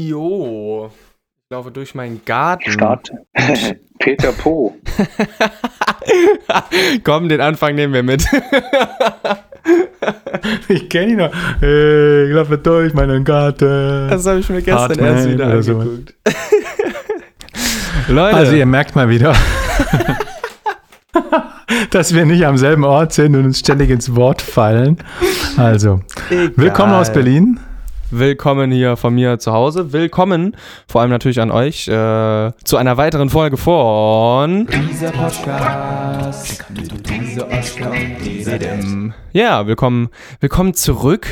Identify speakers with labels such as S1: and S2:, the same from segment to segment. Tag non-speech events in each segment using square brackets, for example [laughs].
S1: Jo, ich laufe durch meinen Garten.
S2: Start. [laughs] Peter Po. [laughs]
S1: Komm, den Anfang nehmen wir mit. [laughs]
S3: ich kenne ihn noch. Hey, ich laufe durch meinen Garten.
S1: Das habe ich mir gestern
S3: Hartmann
S1: erst wieder
S3: so.
S1: angeguckt. Leute,
S3: Also ihr merkt mal wieder, dass wir nicht am selben Ort sind und uns ständig ins Wort fallen. Also,
S1: egal.
S3: willkommen aus Berlin.
S1: Willkommen hier von mir zu Hause. Willkommen vor allem natürlich an euch äh, zu einer weiteren Folge von dieser Podcast. Diese Oscar. Ja, willkommen, willkommen zurück.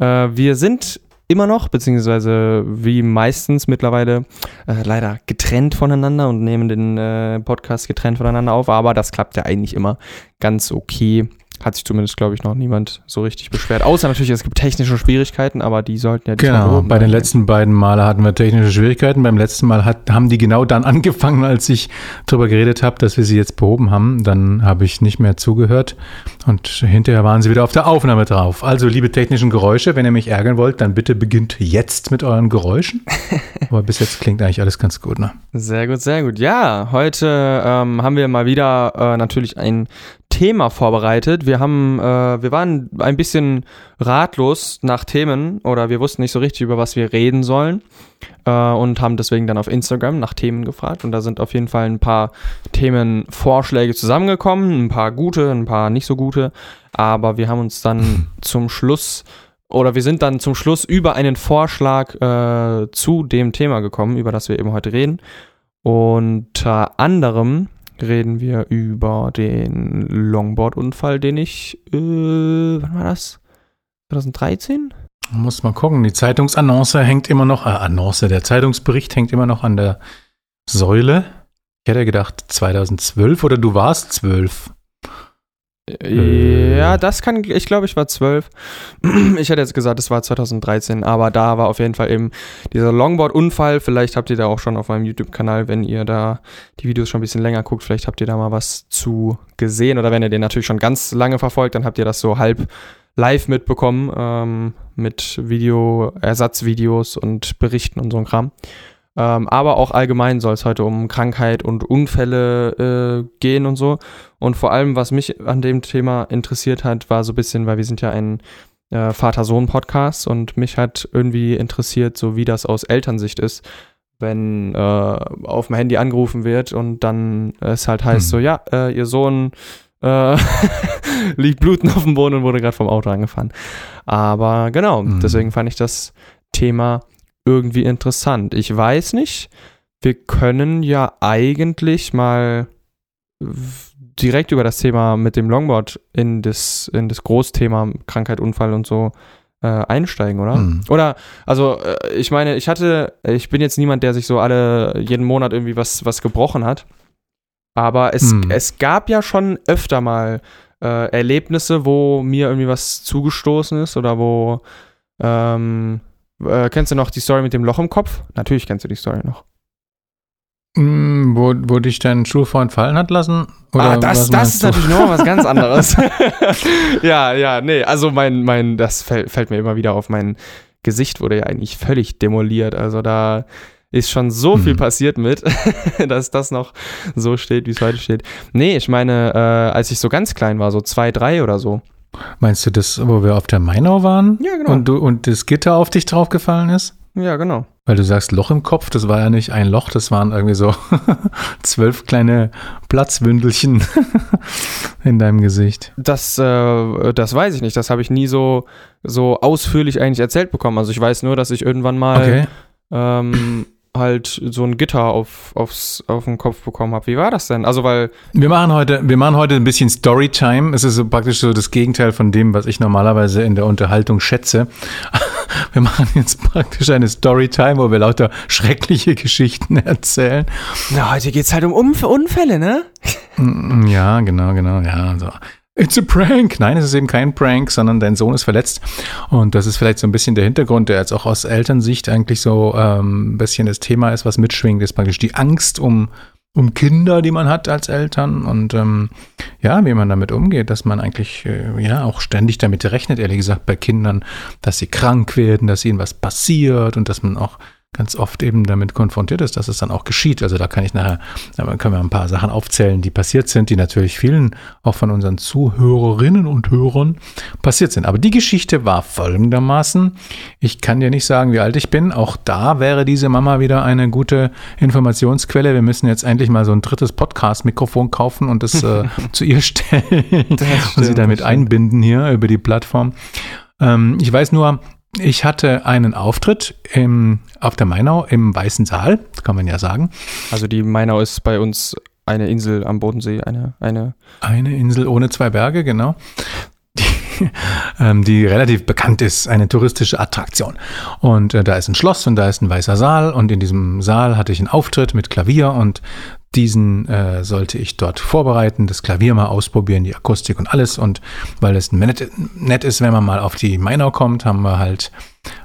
S1: Äh, wir sind immer noch, beziehungsweise wie meistens mittlerweile, äh, leider getrennt voneinander und nehmen den äh, Podcast getrennt voneinander auf, aber das klappt ja eigentlich immer ganz okay. Hat sich zumindest, glaube ich, noch niemand so richtig beschwert. Außer natürlich, es gibt technische Schwierigkeiten, aber die sollten ja diesmal
S3: Genau, bei den letzten beiden Male hatten wir technische Schwierigkeiten. Beim letzten Mal hat, haben die genau dann [laughs] angefangen, als ich darüber geredet habe, dass wir sie jetzt behoben haben. Dann habe ich nicht mehr zugehört und hinterher waren sie wieder auf der Aufnahme drauf. Also, liebe technischen Geräusche, wenn ihr mich ärgern wollt, dann bitte beginnt jetzt mit euren Geräuschen. [laughs] Aber bis jetzt klingt eigentlich alles ganz gut. Ne?
S1: Sehr gut, sehr gut. Ja, heute ähm, haben wir mal wieder äh, natürlich ein Thema vorbereitet. Wir haben, äh, wir waren ein bisschen ratlos nach Themen oder wir wussten nicht so richtig, über was wir reden sollen äh, und haben deswegen dann auf Instagram nach Themen gefragt und da sind auf jeden Fall ein paar Themenvorschläge zusammengekommen, ein paar gute, ein paar nicht so gute, aber wir haben uns dann [laughs] zum Schluss oder wir sind dann zum Schluss über einen Vorschlag äh, zu dem Thema gekommen, über das wir eben heute reden. Unter anderem reden wir über den Longboard-Unfall, den ich, äh, wann war das? 2013?
S3: Man muss mal gucken. Die Zeitungsannonce hängt immer noch, äh, Annonce, der Zeitungsbericht hängt immer noch an der Säule. Ich hätte gedacht 2012 oder du warst 12. Äh.
S1: Ja, das kann, ich glaube, ich war 12. [clears throat] Ich hätte jetzt gesagt, es war 2013, aber da war auf jeden Fall eben dieser Longboard-Unfall. Vielleicht habt ihr da auch schon auf meinem YouTube-Kanal, wenn ihr da die Videos schon ein bisschen länger guckt, vielleicht habt ihr da mal was zu gesehen. Oder wenn ihr den natürlich schon ganz lange verfolgt, dann habt ihr das so halb live mitbekommen ähm, mit Video, Ersatzvideos und Berichten und so ein Kram. Ähm, aber auch allgemein soll es heute um Krankheit und Unfälle äh, gehen und so. Und vor allem, was mich an dem Thema interessiert hat, war so ein bisschen, weil wir sind ja ein äh, Vater-Sohn-Podcast und mich hat irgendwie interessiert, so wie das aus Elternsicht ist, wenn äh, auf dem Handy angerufen wird und dann es halt heißt
S3: Hm.
S1: so, ja, äh, ihr Sohn äh, [laughs] liegt blutend auf dem Boden und wurde gerade vom Auto angefahren. Aber genau,
S3: Hm.
S1: deswegen fand ich das Thema irgendwie interessant. Ich weiß nicht, wir können ja eigentlich mal direkt über das Thema mit dem Longboard in das, in das Großthema Krankheit, Unfall und so äh, einsteigen, oder?
S3: Hm.
S1: Oder, also, äh, ich meine, ich hatte, ich bin jetzt niemand, der sich so alle, jeden Monat irgendwie was, was gebrochen hat. Aber es,
S3: Hm.
S1: es gab ja schon öfter mal äh, Erlebnisse, wo mir irgendwie was zugestoßen ist oder wo, ähm, äh, kennst du noch die Story mit dem Loch im Kopf? Natürlich kennst du die Story noch.
S3: Mm, Wo, wo dich dein Schulfreund fallen hat lassen?
S1: Ah, das, das ist
S3: du?
S1: natürlich noch was ganz [laughs] anderes. [laughs] ja, ja, nee, also mein, mein, das fällt, fällt mir immer wieder auf. Mein Gesicht wurde ja eigentlich völlig demoliert. Also da ist schon so viel
S3: Hm.
S1: passiert mit, [laughs] dass das noch so steht, wie es heute steht. Nee, ich meine, äh, als ich so ganz klein war, so zwei, drei oder so.
S3: Meinst du das, wo wir auf der Mainau waren?
S1: Ja, genau.
S3: Und, du, und das Gitter auf dich draufgefallen ist?
S1: Ja, genau.
S3: Weil du sagst Loch im Kopf, das war ja nicht ein Loch, das waren irgendwie so [laughs] zwölf kleine Platzwündelchen [laughs] in deinem Gesicht.
S1: Das, äh, das weiß ich nicht. Das habe ich nie so, so ausführlich eigentlich erzählt bekommen. Also ich weiß nur, dass ich irgendwann mal
S3: Okay.
S1: ähm, halt so ein Gitter auf, aufs, auf den Kopf bekommen habe. Wie war das denn? Also, weil,
S3: Wir machen heute, wir machen heute ein bisschen Storytime. Es ist so praktisch so das Gegenteil von dem, was ich normalerweise in der Unterhaltung schätze. [laughs] Wir machen jetzt praktisch eine Storytime, wo wir lauter schreckliche Geschichten [laughs] erzählen.
S1: na, heute geht's halt um Unf Unfälle, ne?
S3: Mm, Ja, genau, genau, ja. So. It's a prank. Nein, es ist eben kein Prank, sondern dein Sohn ist verletzt. Und das ist vielleicht so ein bisschen der Hintergrund, der jetzt auch aus Elternsicht eigentlich so ähm, ein bisschen das Thema ist, was mitschwingt, ist praktisch die Angst um, um Kinder, die man hat als Eltern und ähm, ja, wie man damit umgeht, dass man eigentlich äh, ja auch ständig damit rechnet, ehrlich gesagt, bei Kindern, dass sie krank werden, dass ihnen was passiert und dass man auch ganz oft eben damit konfrontiert ist, dass es dann auch geschieht. Also da kann ich nachher, da können wir ein paar Sachen aufzählen, die passiert sind, die natürlich vielen auch von unseren Zuhörerinnen und Hörern passiert sind. Aber die Geschichte war folgendermaßen. Ich kann dir nicht sagen, wie alt ich bin. Auch da wäre diese Mama wieder eine gute Informationsquelle. Wir müssen jetzt endlich mal so ein drittes Podcast-Mikrofon kaufen und das äh, [laughs] zu ihr stellen und sie damit einbinden hier über die Plattform. Ähm, ich weiß nur, ich hatte einen Auftritt im, auf der Mainau im Weißen Saal, kann man ja sagen.
S1: Also die Mainau ist bei uns eine Insel am Bodensee, eine, eine.
S3: Eine Insel ohne zwei Berge, genau. Die, [laughs] ähm, die relativ bekannt ist, eine touristische Attraktion. Und äh, da ist ein Schloss und da ist ein weißer Saal und in diesem Saal hatte ich einen Auftritt mit Klavier und diesen äh, sollte ich dort vorbereiten, das Klavier mal ausprobieren, die Akustik und alles. Und weil es nett, nett ist, wenn man mal auf die Mainau kommt, haben wir halt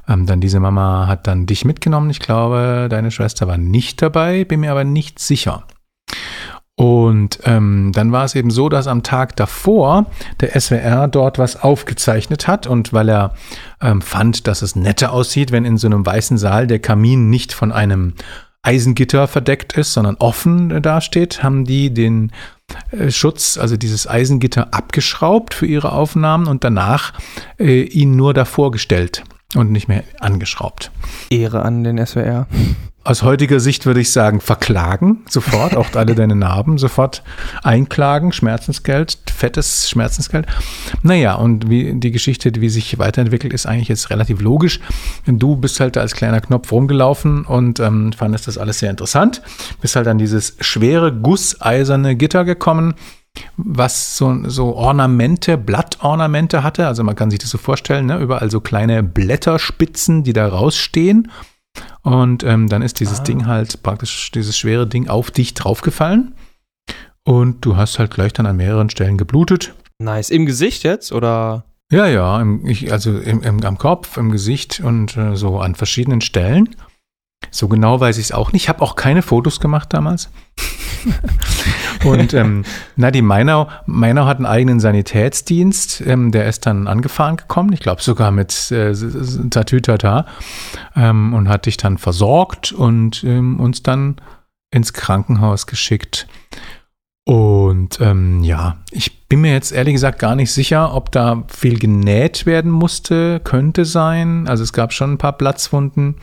S3: ähm, dann diese Mama hat dann dich mitgenommen. Ich glaube, deine Schwester war nicht dabei, bin mir aber nicht sicher. Und ähm, dann war es eben so, dass am Tag davor der SWR dort was aufgezeichnet hat und weil er ähm, fand, dass es netter aussieht, wenn in so einem weißen Saal der Kamin nicht von einem Eisengitter verdeckt ist, sondern offen dasteht, haben die den äh, Schutz, also dieses Eisengitter abgeschraubt für ihre Aufnahmen und danach äh, ihn nur davor gestellt und nicht mehr angeschraubt.
S1: Ehre an den SWR.
S3: Aus heutiger Sicht würde ich sagen, verklagen sofort, auch alle deine Narben sofort einklagen, Schmerzensgeld, fettes Schmerzensgeld. Naja, und wie die Geschichte, wie sich weiterentwickelt, ist eigentlich jetzt relativ logisch. Du bist halt als kleiner Knopf rumgelaufen und ähm, fandest das alles sehr interessant. Bist halt an dieses schwere, gusseiserne Gitter gekommen was so, so Ornamente, Blattornamente hatte. Also man kann sich das so vorstellen, ne? überall so kleine Blätterspitzen, die da rausstehen. Und ähm, dann ist dieses ah. Ding halt praktisch, dieses schwere Ding auf dich draufgefallen. Und du hast halt gleich dann an mehreren Stellen geblutet.
S1: Nice. Im Gesicht jetzt oder?
S3: Ja, ja, im, ich, also im, im, am Kopf, im Gesicht und äh, so an verschiedenen Stellen. So genau weiß ich es auch nicht. Ich habe auch keine Fotos gemacht damals. [laughs] und ähm, na, die Mainau, Mainau hat einen eigenen Sanitätsdienst, ähm, der ist dann angefahren gekommen, ich glaube sogar mit äh, Tatütata ähm, und hat dich dann versorgt und ähm, uns dann ins Krankenhaus geschickt. Und ähm, ja, ich bin mir jetzt ehrlich gesagt gar nicht sicher, ob da viel genäht werden musste, könnte sein. Also es gab schon ein paar Platzwunden.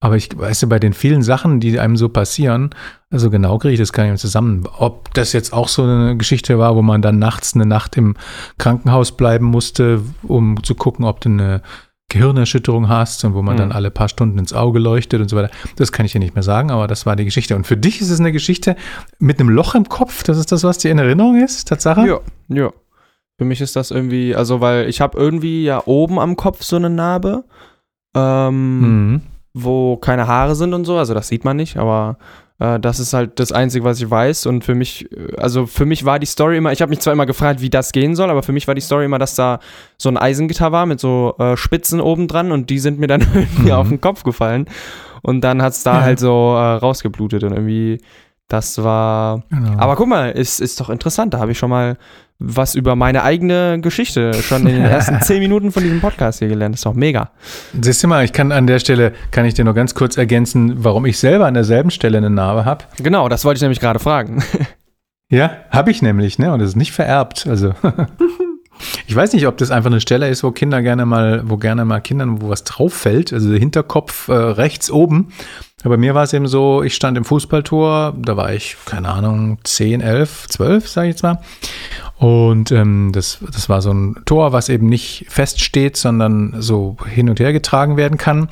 S3: Aber ich weiß ja, bei den vielen Sachen, die einem so passieren, also genau kriege ich das gar nicht mehr zusammen. Ob das jetzt auch so eine Geschichte war, wo man dann nachts eine Nacht im Krankenhaus bleiben musste, um zu gucken, ob du eine Gehirnerschütterung hast und wo man mhm. dann alle paar Stunden ins Auge leuchtet und so weiter. Das kann ich dir nicht mehr sagen, aber das war die Geschichte. Und für dich ist es eine Geschichte mit einem Loch im Kopf. Das ist das, was dir in Erinnerung ist, Tatsache?
S1: Ja, ja. Für mich ist das irgendwie, also weil ich habe irgendwie ja oben am Kopf so eine Narbe. Ähm, mhm wo keine Haare sind und so, also das sieht man nicht, aber äh, das ist halt das Einzige, was ich weiß. Und für mich, äh, also für mich war die Story immer, ich habe mich zwar immer gefragt, wie das gehen soll, aber für mich war die Story immer, dass da so ein Eisengitter war mit so äh, Spitzen oben dran und die sind mir dann [laughs] irgendwie mhm. auf den Kopf gefallen. Und dann hat es da ja. halt so äh, rausgeblutet und irgendwie, das war. Genau. Aber guck mal, ist, ist doch interessant, da habe ich schon mal was über meine eigene Geschichte schon in den ersten [laughs] zehn Minuten von diesem Podcast hier gelernt. Das ist doch mega.
S3: Siehst du mal, ich kann an der Stelle, kann ich dir nur ganz kurz ergänzen, warum ich selber an derselben Stelle eine Narbe habe.
S1: Genau, das wollte ich nämlich gerade fragen. [laughs]
S3: ja, habe ich nämlich, ne? Und es ist nicht vererbt. Also. [laughs] Ich weiß nicht, ob das einfach eine Stelle ist, wo Kinder gerne mal, wo gerne mal Kindern, wo was drauf fällt, also Hinterkopf äh, rechts oben. Aber bei mir war es eben so, ich stand im Fußballtor, da war ich, keine Ahnung, 10, 11, 12, sage ich jetzt mal. Und ähm, das, das war so ein Tor, was eben nicht feststeht, sondern so hin und her getragen werden kann.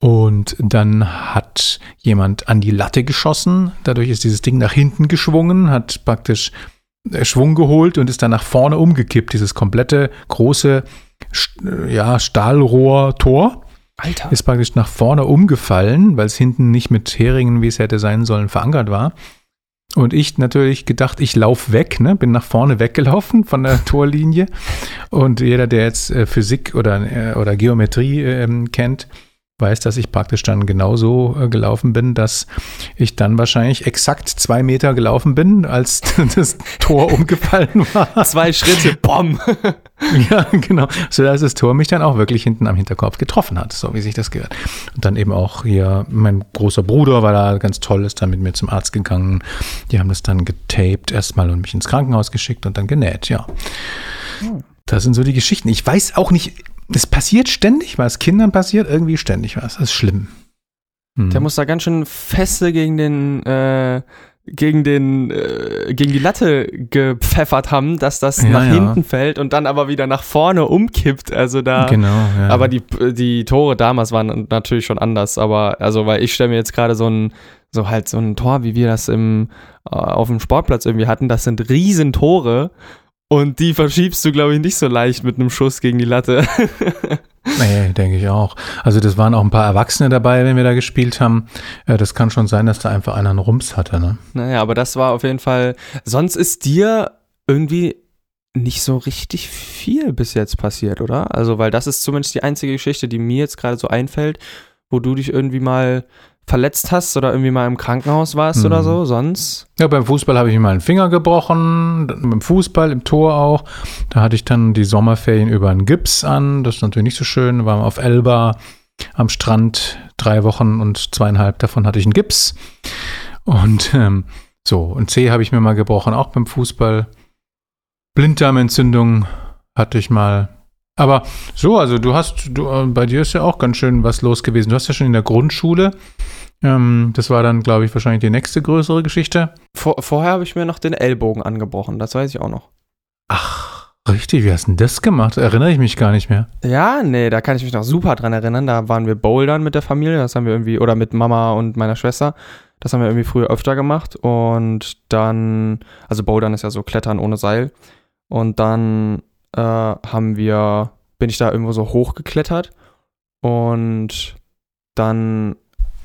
S3: Und dann hat jemand an die Latte geschossen. Dadurch ist dieses Ding nach hinten geschwungen, hat praktisch äh, Schwung geholt und ist dann nach vorne umgekippt. Dieses komplette große ja, Stahlrohr-Tor. Alter. Ist praktisch nach vorne umgefallen, weil es hinten nicht mit Heringen, wie es hätte sein sollen, verankert war. Und ich natürlich gedacht, ich laufe weg, ne? bin nach vorne weggelaufen von der [laughs] Torlinie. Und jeder, der jetzt äh, Physik oder, äh, oder Geometrie äh, kennt, weiß, dass ich praktisch dann genauso äh, gelaufen bin, dass ich dann wahrscheinlich exakt zwei Meter gelaufen bin, als [laughs] das Tor umgefallen war.
S1: Zwei Schritte, bom. [laughs]
S3: ja, genau. So dass das Tor mich dann auch wirklich hinten am Hinterkopf getroffen hat, so wie sich das gehört. Und dann eben auch hier mein großer Bruder war da ganz toll, ist dann mit mir zum Arzt gegangen. Die haben das dann getaped erstmal und mich ins Krankenhaus geschickt und dann genäht, ja. Das sind so die Geschichten. Ich weiß auch nicht, es passiert ständig was. Kindern passiert irgendwie ständig was. Das ist schlimm. Hm.
S1: Der muss da ganz schön feste gegen den, äh, gegen den, äh, gegen die Latte gepfeffert haben, dass das
S3: Ja,
S1: nach
S3: ja.
S1: hinten fällt und dann aber wieder nach vorne umkippt. Also da.
S3: Genau, ja.
S1: Aber die, die Tore damals waren natürlich schon anders, aber also, weil ich stelle mir jetzt gerade so ein, so halt so ein Tor, wie wir das im, äh, auf dem Sportplatz irgendwie hatten, das sind riesen Tore und die verschiebst du, glaube ich, nicht so leicht mit einem Schuss gegen die Latte. [laughs]
S3: Nee, denke ich auch. Also das waren auch ein paar Erwachsene dabei, wenn wir da gespielt haben. Äh, Das kann schon sein, dass da einfach einer einen Rums hatte, ne?
S1: naja, aber das war auf jeden Fall, sonst ist dir irgendwie nicht so richtig viel bis jetzt passiert, oder? Also, weil das ist zumindest die einzige Geschichte, die mir jetzt gerade so einfällt, wo du dich irgendwie mal verletzt hast oder irgendwie mal im Krankenhaus warst
S3: Mhm.
S1: oder so, sonst.
S3: Ja, beim Fußball habe ich mir mal einen Finger gebrochen, beim Fußball im Tor auch. Da hatte ich dann die Sommerferien über einen Gips an. Das ist natürlich nicht so schön. Waren auf Elba am Strand drei Wochen und zweieinhalb davon hatte ich einen Gips. Und ähm, so, und C habe ich mir mal gebrochen, auch beim Fußball. Blinddarmentzündung hatte ich mal. Aber so, also du hast, du, äh, bei dir ist ja auch ganz schön was los gewesen. Du hast ja schon in der Grundschule, ähm, das war dann, glaube ich, wahrscheinlich die nächste größere Geschichte.
S1: Vor, vorher habe ich mir noch den Ellbogen angebrochen, das weiß ich auch noch.
S3: Ach, richtig, wie hast du denn das gemacht? Erinnere ich mich gar nicht mehr.
S1: Ja, nee, da kann ich mich noch super dran erinnern. Da waren wir bouldern mit der Familie, das haben wir irgendwie, oder mit Mama und meiner Schwester. Das haben wir irgendwie früher öfter gemacht. Und dann, also bouldern ist ja so Klettern ohne Seil. Und dann äh, haben wir, bin ich da irgendwo so hochgeklettert. Und dann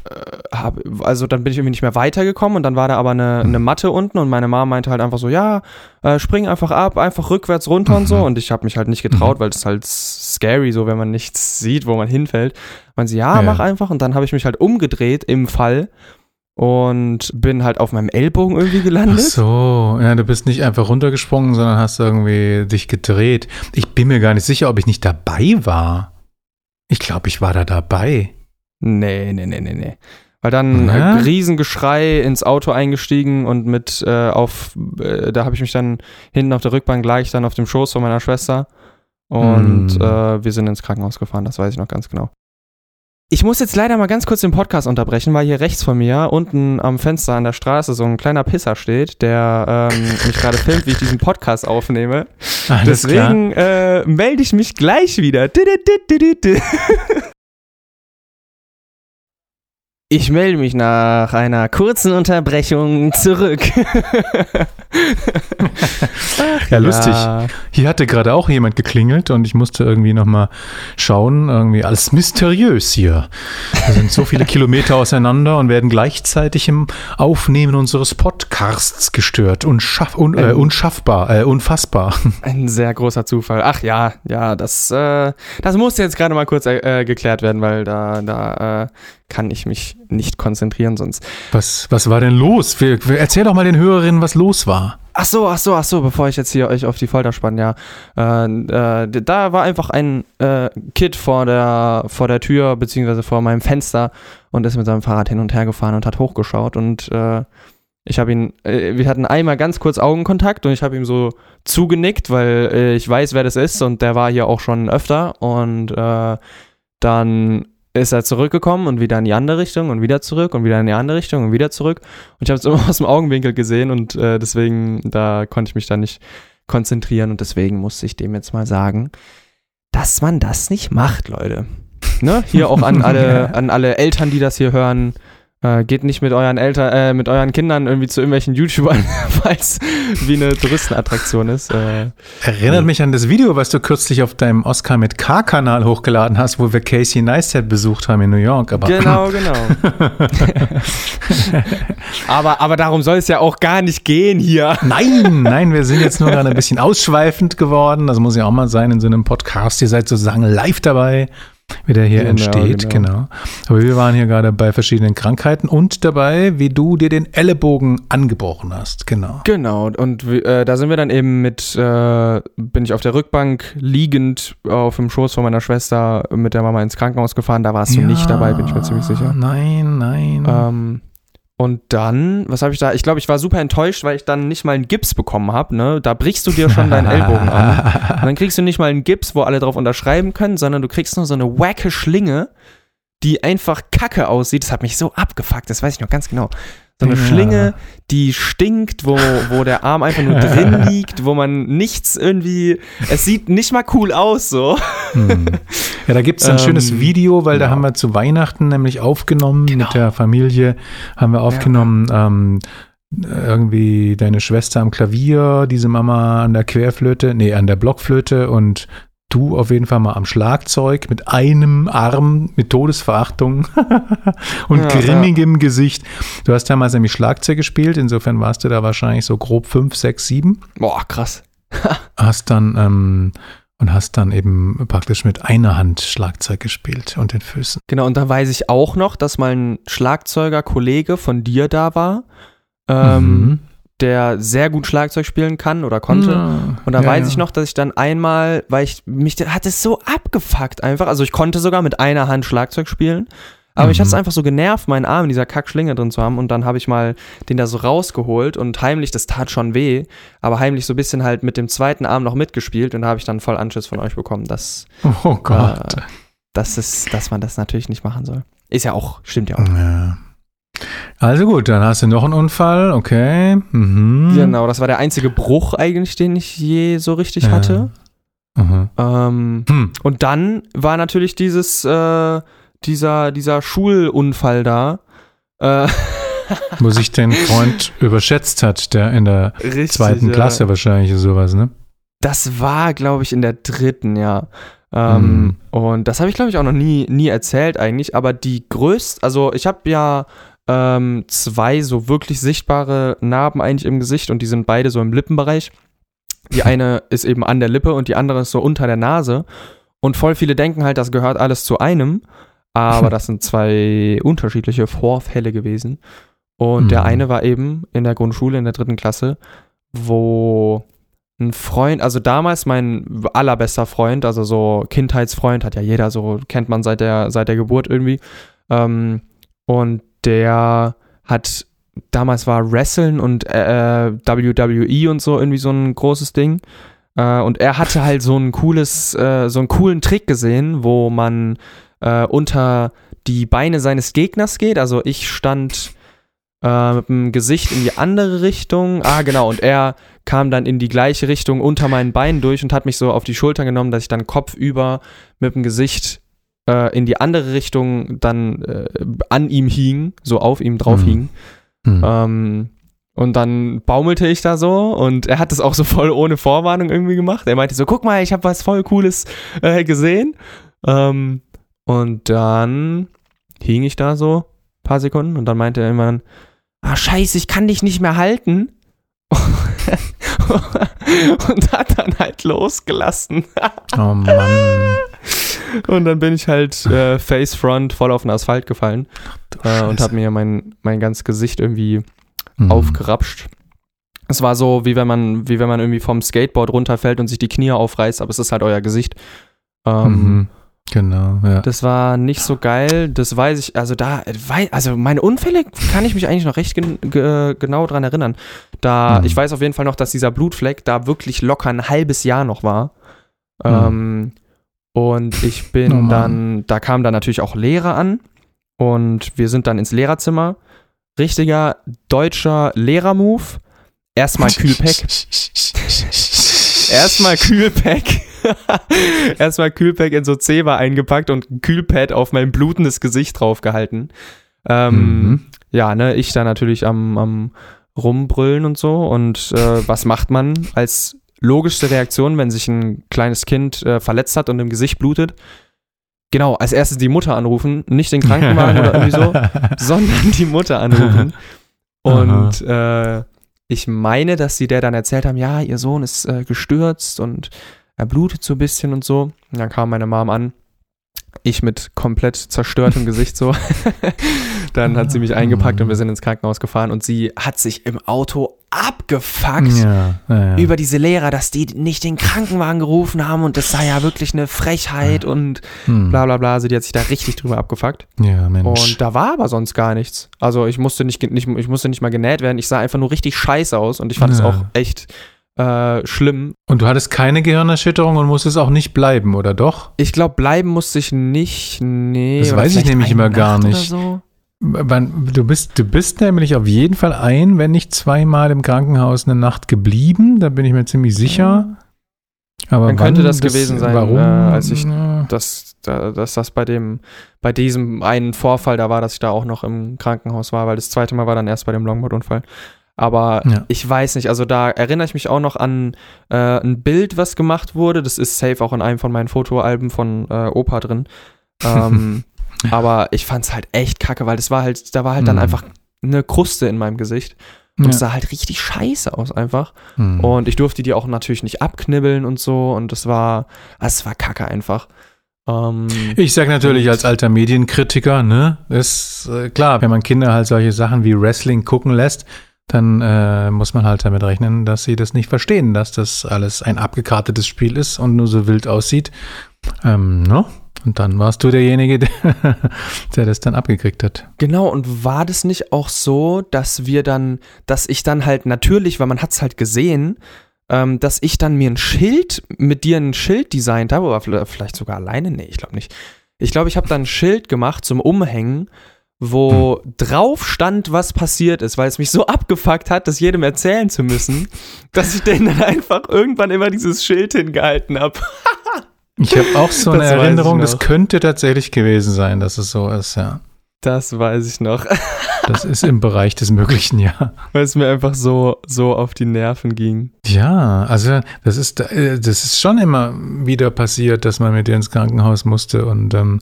S1: äh, hab, also dann bin ich irgendwie nicht mehr weitergekommen und dann war da aber eine, eine Matte unten und meine Mama meinte halt einfach so, ja, äh, spring einfach ab, einfach rückwärts runter und so
S3: Mhm.
S1: und ich habe mich halt nicht getraut, weil das ist halt scary, so wenn man nichts sieht, wo man hinfällt. Meinte sie, ja,
S3: Ja.
S1: mach einfach und dann habe ich mich halt umgedreht im Fall und bin halt auf meinem Ellbogen irgendwie
S3: Ach
S1: gelandet.
S3: so, ja, du bist nicht einfach runtergesprungen, sondern hast irgendwie dich gedreht. Ich bin mir gar nicht sicher, ob ich nicht dabei war. Ich glaube, ich war da dabei.
S1: Nee, nee, nee, nee, nee. Weil dann
S3: Na?
S1: äh, Riesengeschrei ins Auto eingestiegen und mit äh, auf, äh, da habe ich mich dann hinten auf der Rückbank lag ich dann auf dem Schoß von meiner Schwester und
S3: Hm.
S1: äh, wir sind ins Krankenhaus gefahren, das weiß ich noch ganz genau. Ich muss jetzt leider mal ganz kurz den Podcast unterbrechen, weil hier rechts von mir unten am Fenster an der Straße so ein kleiner Pisser steht, der ähm, mich gerade filmt, wie ich diesen Podcast aufnehme.
S3: Alles.
S1: Deswegen äh, melde ich mich gleich wieder. Ich melde mich nach einer kurzen Unterbrechung zurück. [laughs]
S3: Ja, lustig. Hier hatte gerade auch jemand geklingelt und ich musste irgendwie nochmal schauen. Irgendwie alles mysteriös hier. Wir sind so viele [laughs] Kilometer auseinander und werden gleichzeitig im Aufnehmen unseres Podcasts gestört. Unschaff, un, äh, unschaffbar, äh, unfassbar. [laughs]
S1: Ein sehr großer Zufall. Ach ja, ja, das, äh, das musste jetzt gerade mal kurz äh, geklärt werden, weil da, da äh, kann ich mich nicht konzentrieren sonst.
S3: Was, was war denn los? Wir, erzähl doch mal den Hörerinnen, was los war.
S1: Ach so, ach so, ach so, bevor ich jetzt hier euch auf die Folter spanne, ja. Äh, äh, da war einfach ein äh, Kid vor der, vor der Tür, beziehungsweise vor meinem Fenster und ist mit seinem Fahrrad hin und her gefahren und hat hochgeschaut und äh, ich habe ihn, äh, wir hatten einmal ganz kurz Augenkontakt und ich habe ihm so zugenickt, weil äh, ich weiß, wer das ist und der war hier auch schon öfter und dann ist er zurückgekommen und wieder in die andere Richtung und wieder zurück und wieder in die andere Richtung und wieder zurück. Und ich habe es [laughs] immer aus dem Augenwinkel gesehen und äh, deswegen, da konnte ich mich da nicht konzentrieren und deswegen musste ich dem jetzt mal sagen, dass man das nicht macht, Leute. Ne? Hier auch an alle, [laughs] an alle Eltern, die das hier hören. Äh, geht nicht mit euren Eltern, äh, mit euren Kindern irgendwie zu irgendwelchen YouTubern, [laughs] weil es wie eine Touristenattraktion ist. Äh,
S3: Erinnert mich an das Video, was du kürzlich auf deinem Oscar mit K-Kanal hochgeladen hast, wo wir Casey Neistat besucht haben in New York. Aber
S1: genau, [laughs] genau. [laughs] aber, aber darum soll es ja auch gar nicht gehen hier.
S3: Nein, nein, wir sind jetzt nur gerade ein bisschen ausschweifend geworden. Das muss ja auch mal sein in so einem Podcast. Ihr seid sozusagen live dabei. Wie der hier
S1: Genau,
S3: entsteht,
S1: genau.
S3: genau. Aber wir waren hier gerade bei verschiedenen Krankheiten und dabei, wie du dir den Ellenbogen angebrochen hast, genau.
S1: Genau, und äh, da sind wir dann eben mit, äh, bin ich auf der Rückbank liegend auf dem Schoß von meiner Schwester mit der Mama ins Krankenhaus gefahren. Da warst du nicht dabei, bin ich mir ziemlich sicher.
S3: Nein, nein.
S1: Ähm, und dann, was habe ich da? Ich glaube, ich war super enttäuscht, weil ich dann nicht mal einen Gips bekommen habe. Ne? Da brichst du dir schon deinen Ellbogen an. [laughs] Und dann kriegst du nicht mal einen Gips, wo alle drauf unterschreiben können, sondern du kriegst nur so eine wacke Schlinge, die einfach kacke aussieht. Das hat mich so abgefuckt, das weiß ich noch ganz genau. So eine
S3: Ja.
S1: Schlinge, die stinkt, wo, wo der Arm einfach nur drin [laughs] liegt, wo man nichts irgendwie. Es sieht nicht mal cool aus, so.
S3: Hm. Ja, da gibt es ein
S1: Ähm,
S3: schönes Video, weil da
S1: genau.
S3: haben wir zu Weihnachten nämlich aufgenommen
S1: Genau.
S3: mit der Familie, haben wir aufgenommen, ähm, irgendwie deine Schwester am Klavier, diese Mama an der Querflöte, nee, an der Blockflöte und du auf jeden Fall mal am Schlagzeug mit einem Arm mit Todesverachtung [laughs] und
S1: Ja,
S3: grimmigem Gesicht. Du hast damals nämlich Schlagzeug gespielt, insofern warst du da wahrscheinlich so grob fünf, sechs, sieben
S1: Boah, krass. [laughs]
S3: hast dann ähm, und hast dann eben praktisch mit einer Hand Schlagzeug gespielt und den Füßen.
S1: Genau, und da weiß ich auch noch, dass mal ein Schlagzeuger-Kollege von dir da war, ähm,
S3: Mhm.
S1: Der sehr gut Schlagzeug spielen kann oder konnte.
S3: Ja,
S1: Und da
S3: ja,
S1: weiß ich noch, dass ich dann einmal, weil ich mich hat es so abgefuckt einfach. Also ich konnte sogar mit einer Hand Schlagzeug spielen. Aber
S3: Mhm.
S1: hat es einfach so genervt, meinen Arm in dieser Kackschlinge drin zu haben. Und dann habe ich mal den da so rausgeholt und heimlich, das tat schon weh, aber heimlich so ein bisschen halt mit dem zweiten Arm noch mitgespielt. Und da habe ich dann voll Anschiss von euch bekommen, dass,
S3: Oh Gott.
S1: äh, dass, es, dass man das natürlich nicht machen soll. Ist ja auch, stimmt ja auch.
S3: Ja. Also gut, dann hast du noch einen Unfall, okay. Mhm.
S1: Genau, das war der einzige Bruch eigentlich, den ich je so richtig
S3: Ja.
S1: hatte.
S3: Mhm.
S1: Ähm,
S3: Hm.
S1: und dann war natürlich dieses, äh, dieser, dieser Schulunfall da. Äh, [laughs]
S3: Wo sich dein Freund überschätzt hat, der in der
S1: richtig,
S3: zweiten
S1: ja.
S3: Klasse wahrscheinlich sowas, ne?
S1: Das war, glaube ich, in der dritten, ja. Ähm,
S3: Mhm.
S1: Und das habe ich, glaube ich, auch noch nie, nie erzählt eigentlich. Aber die größte, also ich habe ja ähm, zwei so wirklich sichtbare Narben eigentlich im Gesicht und die sind beide so im Lippenbereich. Die eine ist eben an der Lippe und die andere ist so unter der Nase. Und voll viele denken halt, das gehört alles zu einem. Aber [laughs] das sind zwei unterschiedliche Vorfälle gewesen. Und der
S3: Mhm.
S1: eine war eben in der Grundschule in der dritten Klasse, wo ein Freund, also damals mein allerbester Freund, also so Kindheitsfreund, hat ja jeder so, kennt man seit der, seit der Geburt irgendwie. Ähm, und der hat, damals war Wrestling und äh, WWE und so irgendwie so ein großes Ding. Äh, und er hatte halt so ein cooles, äh, so einen coolen Trick gesehen, wo man äh, unter die Beine seines Gegners geht. Also ich stand äh, mit dem Gesicht in die andere Richtung. Ah, genau. Und er kam dann in die gleiche Richtung unter meinen Beinen durch und hat mich so auf die Schultern genommen, dass ich dann kopfüber mit dem Gesicht äh, in die andere Richtung dann äh, an ihm hing, so auf ihm drauf
S3: Mhm.
S1: hing.
S3: Hm.
S1: Ähm, und dann baumelte ich da so und er hat das auch so voll ohne Vorwarnung irgendwie gemacht. Er meinte so, guck mal, ich habe was voll Cooles äh, gesehen. Ähm, und dann hing ich da so ein paar Sekunden und dann meinte er irgendwann, ah scheiße, ich kann dich nicht mehr halten. [laughs] und hat dann halt losgelassen.
S3: Oh Mann.
S1: Und dann bin ich halt äh, face front voll auf den Asphalt gefallen äh, und habe mir mein, mein ganzes Gesicht irgendwie
S3: Mhm.
S1: aufgerapscht. Es war so, wie wenn man, wie wenn man irgendwie vom Skateboard runterfällt und sich die Knie aufreißt, aber es ist halt euer Gesicht. Ähm,
S3: Mhm. Genau, ja.
S1: Das war nicht so geil, das weiß ich, also da, also meine Unfälle kann ich mich eigentlich noch recht gen ge genau dran erinnern. Da,
S3: Mhm.
S1: ich weiß auf jeden Fall noch, dass dieser Blutfleck da wirklich locker ein halbes Jahr noch war.
S3: Mhm.
S1: Ähm, und ich bin
S3: Oh
S1: dann, da kamen dann natürlich auch Lehrer an und wir sind dann ins Lehrerzimmer. Richtiger deutscher Lehrermove. Erstmal [laughs] Kühlpack. Erstmal Kühlpack. [laughs] Erstmal Kühlpack in so Zewa eingepackt und ein Kühlpad auf mein blutendes Gesicht draufgehalten. Ähm,
S3: Mhm.
S1: Ja, ne, ich da natürlich am, am rumbrüllen und so. Und äh, was macht man als logischste Reaktion, wenn sich ein kleines Kind äh, verletzt hat und im Gesicht blutet? Genau, als erstes die Mutter anrufen, nicht den Krankenwagen oder irgendwie so, [laughs] sondern die Mutter anrufen. Und äh, ich meine, dass sie der dann erzählt haben, ja, ihr Sohn ist äh, gestürzt und er blutet so ein bisschen und so. Und dann kam meine Mom an, Ich mit komplett zerstörtem [laughs] Gesicht so. [laughs] dann hat sie mich eingepackt und wir sind ins Krankenhaus gefahren und sie hat sich im Auto abgefuckt
S3: Ja, ja, ja.
S1: über diese Lehrer, dass die nicht den Krankenwagen gerufen haben und das sei ja wirklich eine Frechheit und
S3: Hm.
S1: bla bla bla. Also die hat sich da richtig drüber abgefuckt.
S3: Ja, Mensch.
S1: Und da war aber sonst gar nichts. Also ich musste nicht, nicht, ich musste nicht mal genäht werden. Ich sah einfach nur richtig scheiße aus und ich fand es auch echt äh, schlimm.
S3: Und du hattest keine Gehirnerschütterung und musstest auch nicht bleiben, oder doch?
S1: Ich glaube, bleiben musste ich nicht. Nee.
S3: Das weiß ich nämlich immer gar nicht.
S1: So.
S3: Du bist, du bist nämlich auf jeden Fall ein, wenn nicht zweimal im Krankenhaus eine Nacht geblieben, da bin ich mir ziemlich sicher. Aber
S1: Dann könnte
S3: wann
S1: das gewesen sein,
S3: Warum?
S1: äh, als ich-
S3: Ja.
S1: Dass, da- dass das bei dem, bei diesem einen Vorfall da war, dass ich da auch noch im Krankenhaus war, weil das zweite Mal war dann erst bei dem Longboard-Unfall. Aber
S3: Ja.
S1: ich weiß nicht, also da erinnere ich mich auch noch an äh, ein Bild, was gemacht wurde. Das ist safe auch in einem von meinen Fotoalben von äh, Opa drin. Ähm, [laughs] aber ich fand es halt echt kacke, weil das war halt, da war halt dann
S3: Mhm.
S1: einfach eine Kruste in meinem Gesicht. Und
S3: Ja.
S1: es sah halt richtig scheiße aus einfach.
S3: Hm.
S1: Und ich durfte die auch natürlich nicht abknibbeln und so. Und das war, es war kacke einfach. Ähm,
S3: Ich sag natürlich als alter Medienkritiker, ne, ist äh, klar, wenn man Kinder halt solche Sachen wie Wrestling gucken lässt, dann äh, muss man halt damit rechnen, dass sie das nicht verstehen, dass das alles ein abgekartetes Spiel ist und nur so wild aussieht. Ähm, ne? Und dann warst du derjenige, [laughs] der, der das dann abgekriegt hat.
S1: Genau, und war das nicht auch so, dass wir dann, dass ich dann halt natürlich, weil man hat es halt gesehen, ähm, dass ich dann mir ein Schild, mit dir ein Schild designt habe, oder vielleicht- sogar alleine? Nee, ich glaube nicht. Ich glaube, ich habe dann ein Schild gemacht zum Umhängen, wo drauf stand, was passiert ist, weil es mich so abgefuckt hat, das jedem erzählen zu müssen, dass ich denen dann einfach irgendwann immer dieses Schild hingehalten habe. [laughs]
S3: Ich habe auch so eine
S1: Das
S3: Erinnerung, das könnte tatsächlich gewesen sein, dass es so ist, ja.
S1: Das weiß ich noch, [laughs]
S3: Das ist im Bereich des Möglichen, ja.
S1: weil es mir einfach so, so auf die Nerven ging.
S3: Ja, also das ist, äh, das ist schon immer wieder passiert, dass man mit dir ins Krankenhaus musste und ähm,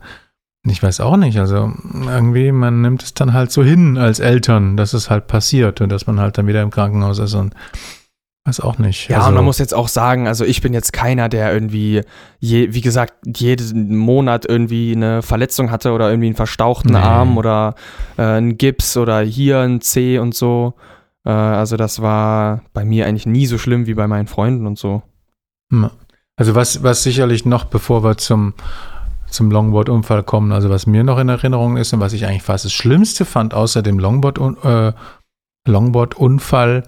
S3: ich weiß auch nicht, also irgendwie, man nimmt es dann halt so hin als Eltern, dass es halt passiert und dass man halt dann wieder im Krankenhaus ist und weiß auch nicht.
S1: Ja,
S3: also,
S1: und man muss jetzt auch sagen, also ich bin jetzt keiner, der irgendwie, je, wie gesagt, jeden Monat irgendwie eine Verletzung hatte oder irgendwie einen verstauchten
S3: Nee.
S1: Arm oder äh, einen Gips oder hier ein C und so. Äh, also das war bei mir eigentlich nie so schlimm wie bei meinen Freunden und so.
S3: Also was, was sicherlich noch, bevor wir zum, zum Longboard-Unfall kommen, also was mir noch in Erinnerung ist und was ich eigentlich fast das Schlimmste fand, außer dem Longboard- äh, Longboard-Unfall,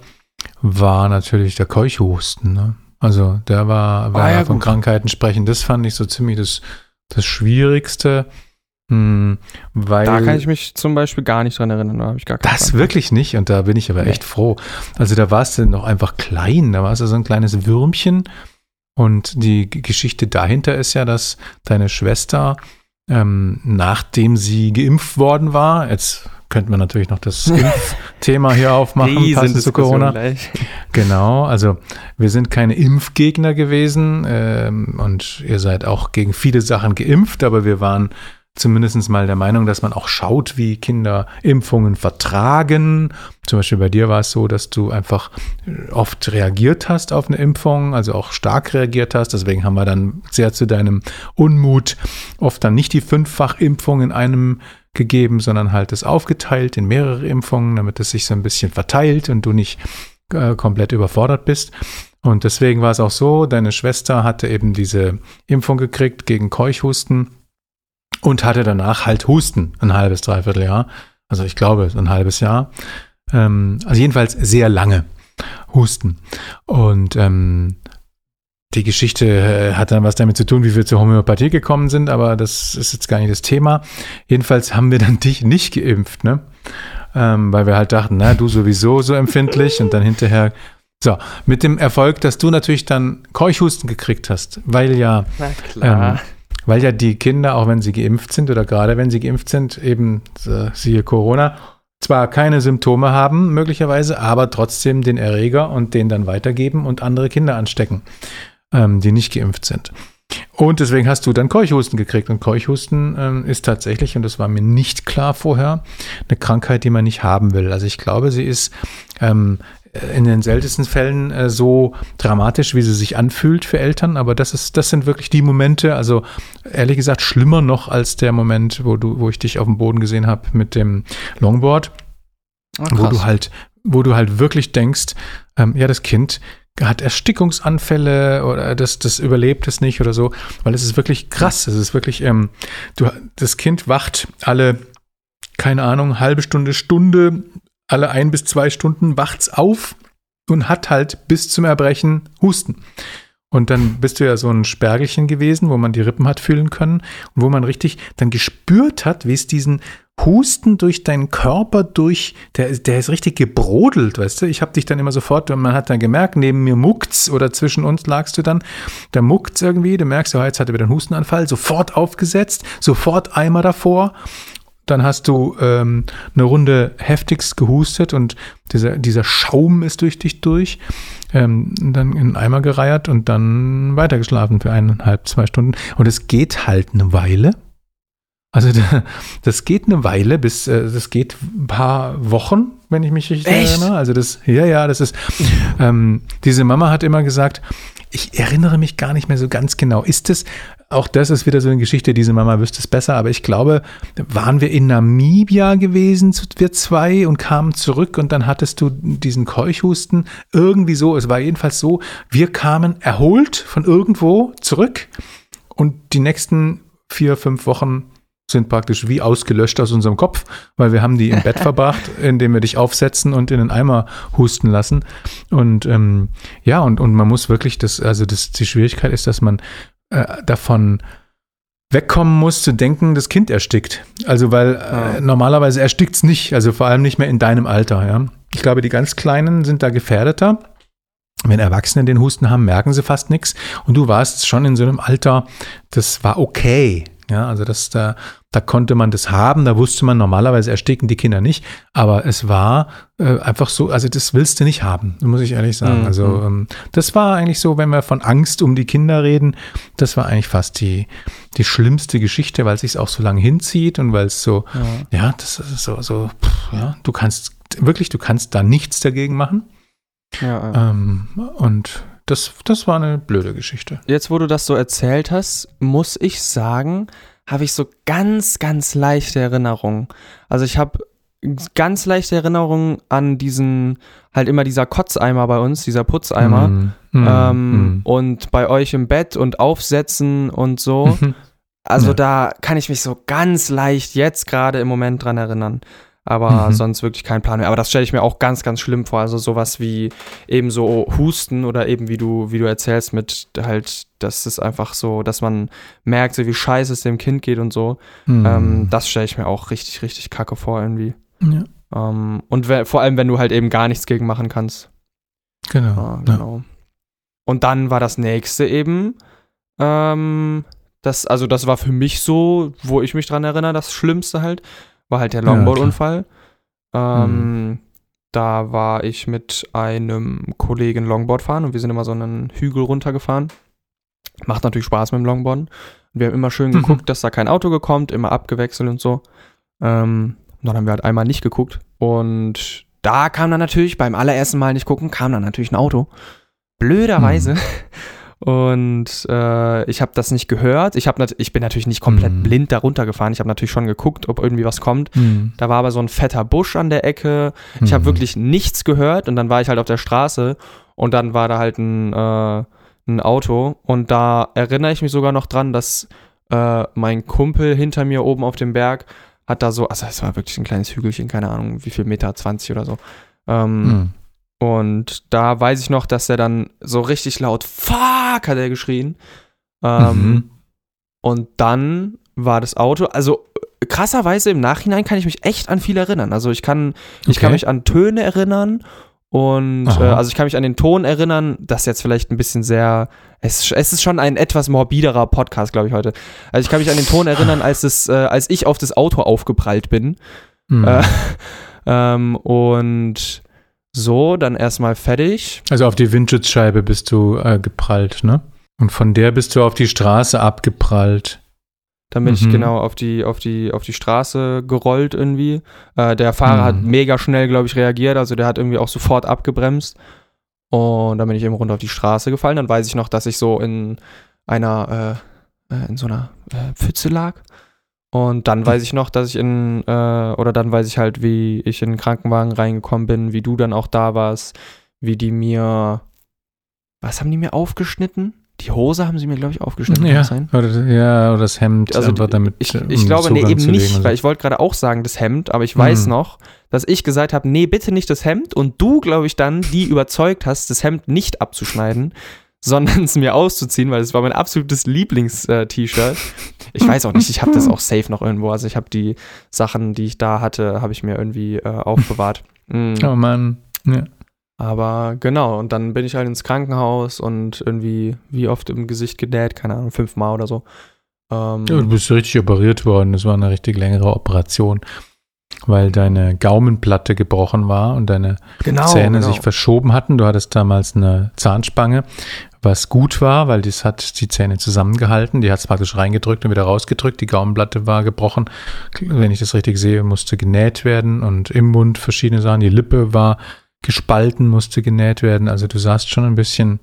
S3: war natürlich der Keuchhusten. Ne? Also der war, war
S1: Ah, ja,
S3: von
S1: gut.
S3: Krankheiten sprechen, das fand ich so ziemlich das, das Schwierigste. Hm, weil
S1: Da kann ich mich zum Beispiel gar nicht dran erinnern, da habe ich gar keine
S3: das
S1: Ahnung.
S3: wirklich nicht und da bin ich aber
S1: Nee.
S3: echt froh. Also da warst du noch einfach klein, da warst du so ein kleines Würmchen und die Geschichte dahinter ist ja, dass deine Schwester, ähm, nachdem sie geimpft worden war, jetzt könnten wir natürlich noch das Impfthema hier aufmachen, [laughs] passend zu Corona.
S1: gleich.
S3: Genau, also wir sind keine Impfgegner gewesen ähm, und ihr seid auch gegen viele Sachen geimpft, aber wir waren zumindest mal der Meinung, dass man auch schaut, wie Kinder Impfungen vertragen. Zum Beispiel bei dir war es so, dass du einfach oft reagiert hast auf eine Impfung, also auch stark reagiert hast. Deswegen haben wir dann sehr zu deinem Unmut oft dann nicht die Fünffach-Impfung in einem gegeben, sondern halt es aufgeteilt in mehrere Impfungen, damit es sich so ein bisschen verteilt und du nicht äh, komplett überfordert bist. Und deswegen war es auch so, deine Schwester hatte eben diese Impfung gekriegt gegen Keuchhusten und hatte danach halt Husten, ein halbes, dreiviertel Jahr. Also ich glaube, ein halbes Jahr. Ähm, also jedenfalls sehr lange Husten. Und ähm, die Geschichte äh, hat dann was damit zu tun, wie wir zur Homöopathie gekommen sind, aber das ist jetzt gar nicht das Thema. Jedenfalls haben wir dann [laughs] dich nicht geimpft, ne? Ähm, weil wir halt dachten, na, du sowieso so empfindlich und dann hinterher. So, mit dem Erfolg, dass du natürlich dann Keuchhusten gekriegt hast, weil ja. Ähm, weil ja die Kinder, auch wenn sie geimpft sind oder gerade wenn sie geimpft sind, eben äh, siehe Corona, zwar keine Symptome haben möglicherweise, aber trotzdem den Erreger und den dann weitergeben und andere Kinder anstecken, ähm, die nicht geimpft sind. Und deswegen hast du dann Keuchhusten gekriegt. Und Keuchhusten ähm, ist tatsächlich, und das war mir nicht klar vorher, eine Krankheit, die man nicht haben will. Also ich glaube, sie ist ähm, in den seltensten Fällen äh, so dramatisch, wie sie sich anfühlt für Eltern, aber das ist, das sind wirklich die Momente, also ehrlich gesagt schlimmer noch als der Moment, wo du, wo ich dich auf dem Boden gesehen habe mit dem Longboard,
S1: Ah,
S3: wo du halt, wo du halt wirklich denkst, ähm, ja, das Kind hat Erstickungsanfälle oder das, das überlebt es nicht oder so, weil es ist wirklich krass. Es ist wirklich, ähm, du, das Kind wacht alle, keine Ahnung, halbe Stunde, Stunde, alle ein bis zwei Stunden wacht's auf und hat halt bis zum Erbrechen Husten. Und dann bist du ja so ein Spergelchen gewesen, wo man die Rippen hat fühlen können und wo man richtig dann gespürt hat, wie es diesen Husten durch deinen Körper durch, der, der ist richtig gebrodelt, weißt du? Ich habe dich dann immer sofort, und man hat dann gemerkt, neben mir muckt's oder zwischen uns lagst du dann, da muckt's irgendwie, du merkst, oh, jetzt hat er wieder einen Hustenanfall, sofort aufgesetzt, sofort Eimer davor. Dann hast du ähm, eine Runde heftigst gehustet und dieser, dieser Schaum ist durch dich durch. Ähm, dann in den Eimer gereiert und dann weitergeschlafen für eineinhalb, zwei Stunden. Und es geht halt eine Weile. Also da- das geht eine Weile, bis äh, das geht ein paar Wochen, wenn ich mich richtig
S1: Echt?
S3: erinnere. Also das, ja, ja, das ist. Ähm, diese Mama hat immer gesagt, ich erinnere mich gar nicht mehr so ganz genau. Ist es, auch das ist wieder so eine Geschichte, diese Mama wüsste es besser, aber ich glaube, waren wir in Namibia gewesen, wir zwei, und kamen zurück und dann hattest du diesen Keuchhusten. Irgendwie so, es war jedenfalls so, wir kamen erholt von irgendwo zurück und die nächsten vier, fünf Wochen sind praktisch wie ausgelöscht aus unserem Kopf, weil wir haben die im Bett [laughs] verbracht, indem wir dich aufsetzen und in den Eimer husten lassen. Und ähm, ja, und, und man muss wirklich das, also das, die Schwierigkeit ist, dass man äh, davon wegkommen muss zu denken, das Kind erstickt. Also weil äh,
S1: Ja.
S3: normalerweise erstickt es nicht, also vor allem nicht mehr in deinem Alter, ja. Ich glaube, die ganz Kleinen sind da gefährdeter. Wenn Erwachsene den Husten haben, merken sie fast nichts. Und du warst schon in so einem Alter, das war okay. Ja, also das, da, da konnte man das haben, da wusste man, normalerweise ersticken die Kinder nicht, aber es war äh, einfach so, also das willst du nicht haben, muss ich ehrlich sagen.
S1: Mhm.
S3: Also ähm, das war eigentlich so, wenn wir von Angst um die Kinder reden, das war eigentlich fast die, die schlimmste Geschichte, weil es sich auch so lange hinzieht und weil es so,
S1: Ja.
S3: ja, das ist so, so, pff, ja, du kannst, wirklich, du kannst da nichts dagegen machen.
S1: Ja, ja.
S3: Ähm, und das, das war eine blöde Geschichte.
S1: Jetzt, wo du das so erzählt hast, muss ich sagen, habe ich so ganz, ganz leichte Erinnerungen. Also ich habe ganz leichte Erinnerungen an diesen, halt immer dieser Kotzeimer bei uns, dieser Putzeimer.
S3: Mm, mm,
S1: ähm,
S3: mm.
S1: Und bei euch im Bett und aufsetzen und so.
S3: Mhm.
S1: Also
S3: Ja.
S1: da kann ich mich so ganz leicht jetzt gerade im Moment dran erinnern. Aber
S3: Mhm.
S1: sonst wirklich kein Plan mehr. Aber das stelle ich mir auch ganz, ganz schlimm vor. Also sowas wie eben so Husten oder eben wie du, wie du erzählst mit halt, das ist einfach so, dass man merkt, so wie scheiße es dem Kind geht und so.
S3: Mm.
S1: Ähm, das stelle ich mir auch richtig, richtig kacke vor irgendwie.
S3: ja,
S1: Ähm, und vor allem, wenn du halt eben gar nichts gegen machen kannst.
S3: genau.
S1: Ja, genau. Und dann war das nächste eben, ähm, das, also das war für mich so, wo ich mich dran erinnere, das Schlimmste halt, war halt der
S3: Ja,
S1: Longboard-Unfall. ähm, Da war ich mit einem Kollegen Longboard fahren und wir sind immer so einen Hügel runtergefahren. Macht natürlich Spaß mit dem Longboarden. Und wir haben immer schön
S3: Mhm.
S1: geguckt, dass da kein Auto gekommt, immer abgewechselt und so. Ähm, und dann haben wir halt einmal nicht geguckt. Und da kam dann natürlich, beim allerersten Mal nicht gucken, kam dann natürlich ein Auto. Blöderweise.
S3: Mhm. [laughs]
S1: Und äh, ich habe das nicht gehört. Ich, hab ich bin natürlich nicht komplett
S3: Mhm.
S1: blind da runtergefahren. Ich habe natürlich schon geguckt, ob irgendwie was kommt.
S3: Mm.
S1: Da war aber so ein fetter Busch an der Ecke. Ich habe
S3: Mhm.
S1: wirklich nichts gehört und dann war ich halt auf der Straße und dann war da halt ein, äh, ein Auto und da erinnere ich mich sogar noch dran, dass äh, mein Kumpel hinter mir oben auf dem Berg hat da so, also es war wirklich ein kleines Hügelchen, keine Ahnung, wie viel Meter, 20 oder so. Ähm,
S3: Mm.
S1: Und da weiß ich noch, dass er dann so richtig laut Fuck hat er geschrien. Ähm,
S3: Mhm.
S1: Und dann war das Auto, also krasserweise im Nachhinein kann ich mich echt an viel erinnern. Also ich kann, ich kann
S3: Okay.
S1: mich an Töne erinnern und äh, also ich kann mich an den Ton erinnern, das jetzt vielleicht ein bisschen sehr, es, es ist schon ein etwas morbiderer Podcast, glaube ich, heute. Also ich kann mich an den Ton erinnern, als es, äh, als ich auf das Auto aufgeprallt bin.
S3: Mm.
S1: Äh, [laughs] ähm, und so, dann erstmal fertig.
S3: Also auf die Windschutzscheibe bist du äh, geprallt, ne? Und von der bist du auf die Straße abgeprallt.
S1: Dann bin ich
S3: Mhm.
S1: genau auf die, auf die, auf die Straße gerollt irgendwie. Äh, der Fahrer hat
S3: Mhm.
S1: mega schnell, glaube ich, reagiert. Also der hat irgendwie auch sofort abgebremst. Und dann bin ich eben runter auf die Straße gefallen. Dann weiß ich noch, dass ich so in einer, äh, äh, in so einer äh, Pfütze lag. Und dann weiß ich noch, dass ich in, äh, oder dann weiß ich halt, wie ich in den Krankenwagen reingekommen bin, wie du dann auch da warst, wie die mir, was haben die mir aufgeschnitten? Die Hose haben sie mir, glaube ich, aufgeschnitten.
S3: Ja,
S1: sein?
S3: oder, ja, oder das Hemd
S1: Also
S3: einfach damit.
S1: Ich,
S3: um
S1: ich glaube, nee, eben nicht, weil ich wollte gerade auch sagen, das Hemd, aber ich weiß
S3: Mhm.
S1: noch, dass ich gesagt habe, nee, bitte nicht das Hemd und du, glaube ich, dann die überzeugt hast, das Hemd nicht abzuschneiden, sondern [laughs] es mir auszuziehen, weil es war mein absolutes Lieblings-T-Shirt. Ich weiß auch nicht, ich habe das auch safe noch irgendwo, also ich habe die Sachen, die ich da hatte, habe ich mir irgendwie äh, aufbewahrt. Mhm.
S3: Oh Mann. Ja.
S1: Aber genau, und dann bin ich halt ins Krankenhaus und irgendwie, wie oft im Gesicht genäht, keine Ahnung, fünfmal oder so. Ähm,
S3: Ja, du bist richtig operiert worden. Das war eine richtig längere Operation, weil deine Gaumenplatte gebrochen war und deine
S1: genau,
S3: Zähne
S1: genau.
S3: sich verschoben hatten. Du hattest damals eine Zahnspange, was gut war, weil das hat die Zähne zusammengehalten. Die hat es praktisch reingedrückt und wieder rausgedrückt. Die Gaumenplatte war gebrochen. Wenn ich das richtig sehe, musste genäht werden und im Mund verschiedene Sachen. Die Lippe war gespalten, musste genäht werden. Also du sahst schon ein bisschen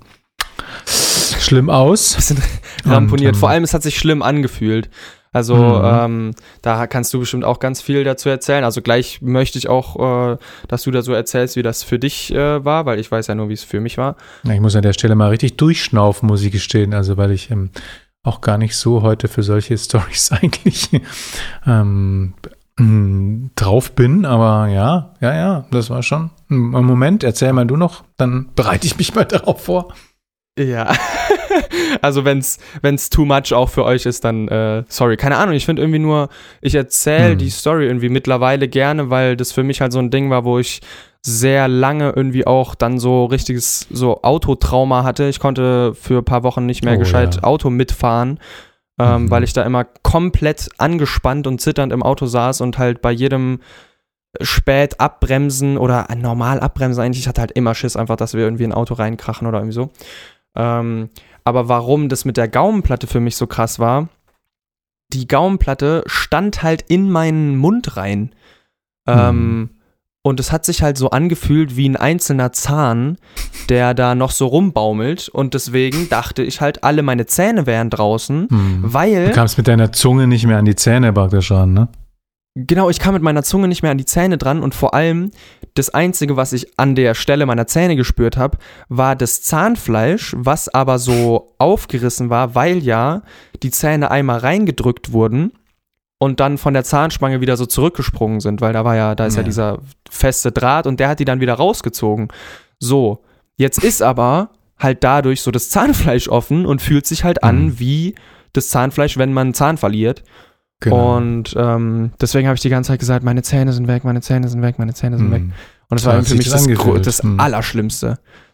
S3: schlimm aus.
S1: bisschen ramponiert.
S3: Und, ähm,
S1: Vor allem, es hat sich schlimm angefühlt. Also,
S3: Mhm.
S1: ähm, da kannst du bestimmt auch ganz viel dazu erzählen. Also, gleich möchte ich auch, äh, dass du da so erzählst, wie das für dich äh, war, weil ich weiß ja nur, wie es für mich war.
S3: Ja, Ich muss an der Stelle mal richtig durchschnaufen, muss ich gestehen. Also, weil ich ähm, auch gar nicht so heute für solche [laughs] Stories eigentlich ähm, [clears throat] drauf bin. Aber ja, ja, ja, das war schon. Moment, erzähl mal du noch, dann bereite ich mich mal [laughs] darauf vor.
S1: Ja. [laughs] also, wenn's, wenn's too much auch für euch ist, dann, äh, sorry. Keine Ahnung, ich finde irgendwie nur, ich erzähle
S3: Hm.
S1: die Story irgendwie mittlerweile gerne, weil das für mich halt so ein Ding war, wo ich sehr lange irgendwie auch dann so richtiges so Autotrauma hatte. Ich konnte für ein paar Wochen nicht mehr
S3: Oh,
S1: gescheit
S3: ja.
S1: Auto mitfahren, ähm,
S3: Mhm.
S1: weil ich da immer komplett angespannt und zitternd im Auto saß und halt bei jedem spät abbremsen oder normal abbremsen eigentlich, ich hatte halt immer Schiss einfach, dass wir irgendwie in ein Auto reinkrachen oder irgendwie so. Ähm, aber warum das mit der Gaumenplatte für mich so krass war, die Gaumenplatte stand halt in meinen Mund rein. Ähm, und es hat sich halt so angefühlt wie ein einzelner Zahn, der da noch so rumbaumelt. Und deswegen dachte ich halt, alle meine Zähne wären draußen,
S3: Hm. Du
S1: weil.
S3: kamst mit deiner Zunge nicht mehr an die Zähne praktisch ran, ne?
S1: Genau, ich kam mit meiner Zunge nicht mehr an die Zähne dran und vor allem das Einzige, was ich an der Stelle meiner Zähne gespürt habe, war das Zahnfleisch, was aber so [laughs] aufgerissen war, weil ja die Zähne einmal reingedrückt wurden und dann von der Zahnspange wieder so zurückgesprungen sind, weil da war ja, da ist ja,
S3: Ja.
S1: dieser feste Draht und der hat die dann wieder rausgezogen. So, jetzt ist aber halt dadurch so das Zahnfleisch offen und fühlt sich halt an
S3: Mhm.
S1: wie das Zahnfleisch, wenn man einen Zahn verliert.
S3: Genau.
S1: Und ähm, deswegen habe ich die ganze Zeit gesagt, meine Zähne sind weg, meine Zähne sind weg, meine Zähne sind weg.
S3: Hm.
S1: Und das
S3: So
S1: war für mich
S3: das
S1: das, Gro-
S3: angefühlt.
S1: das
S3: Hm.
S1: Allerschlimmste.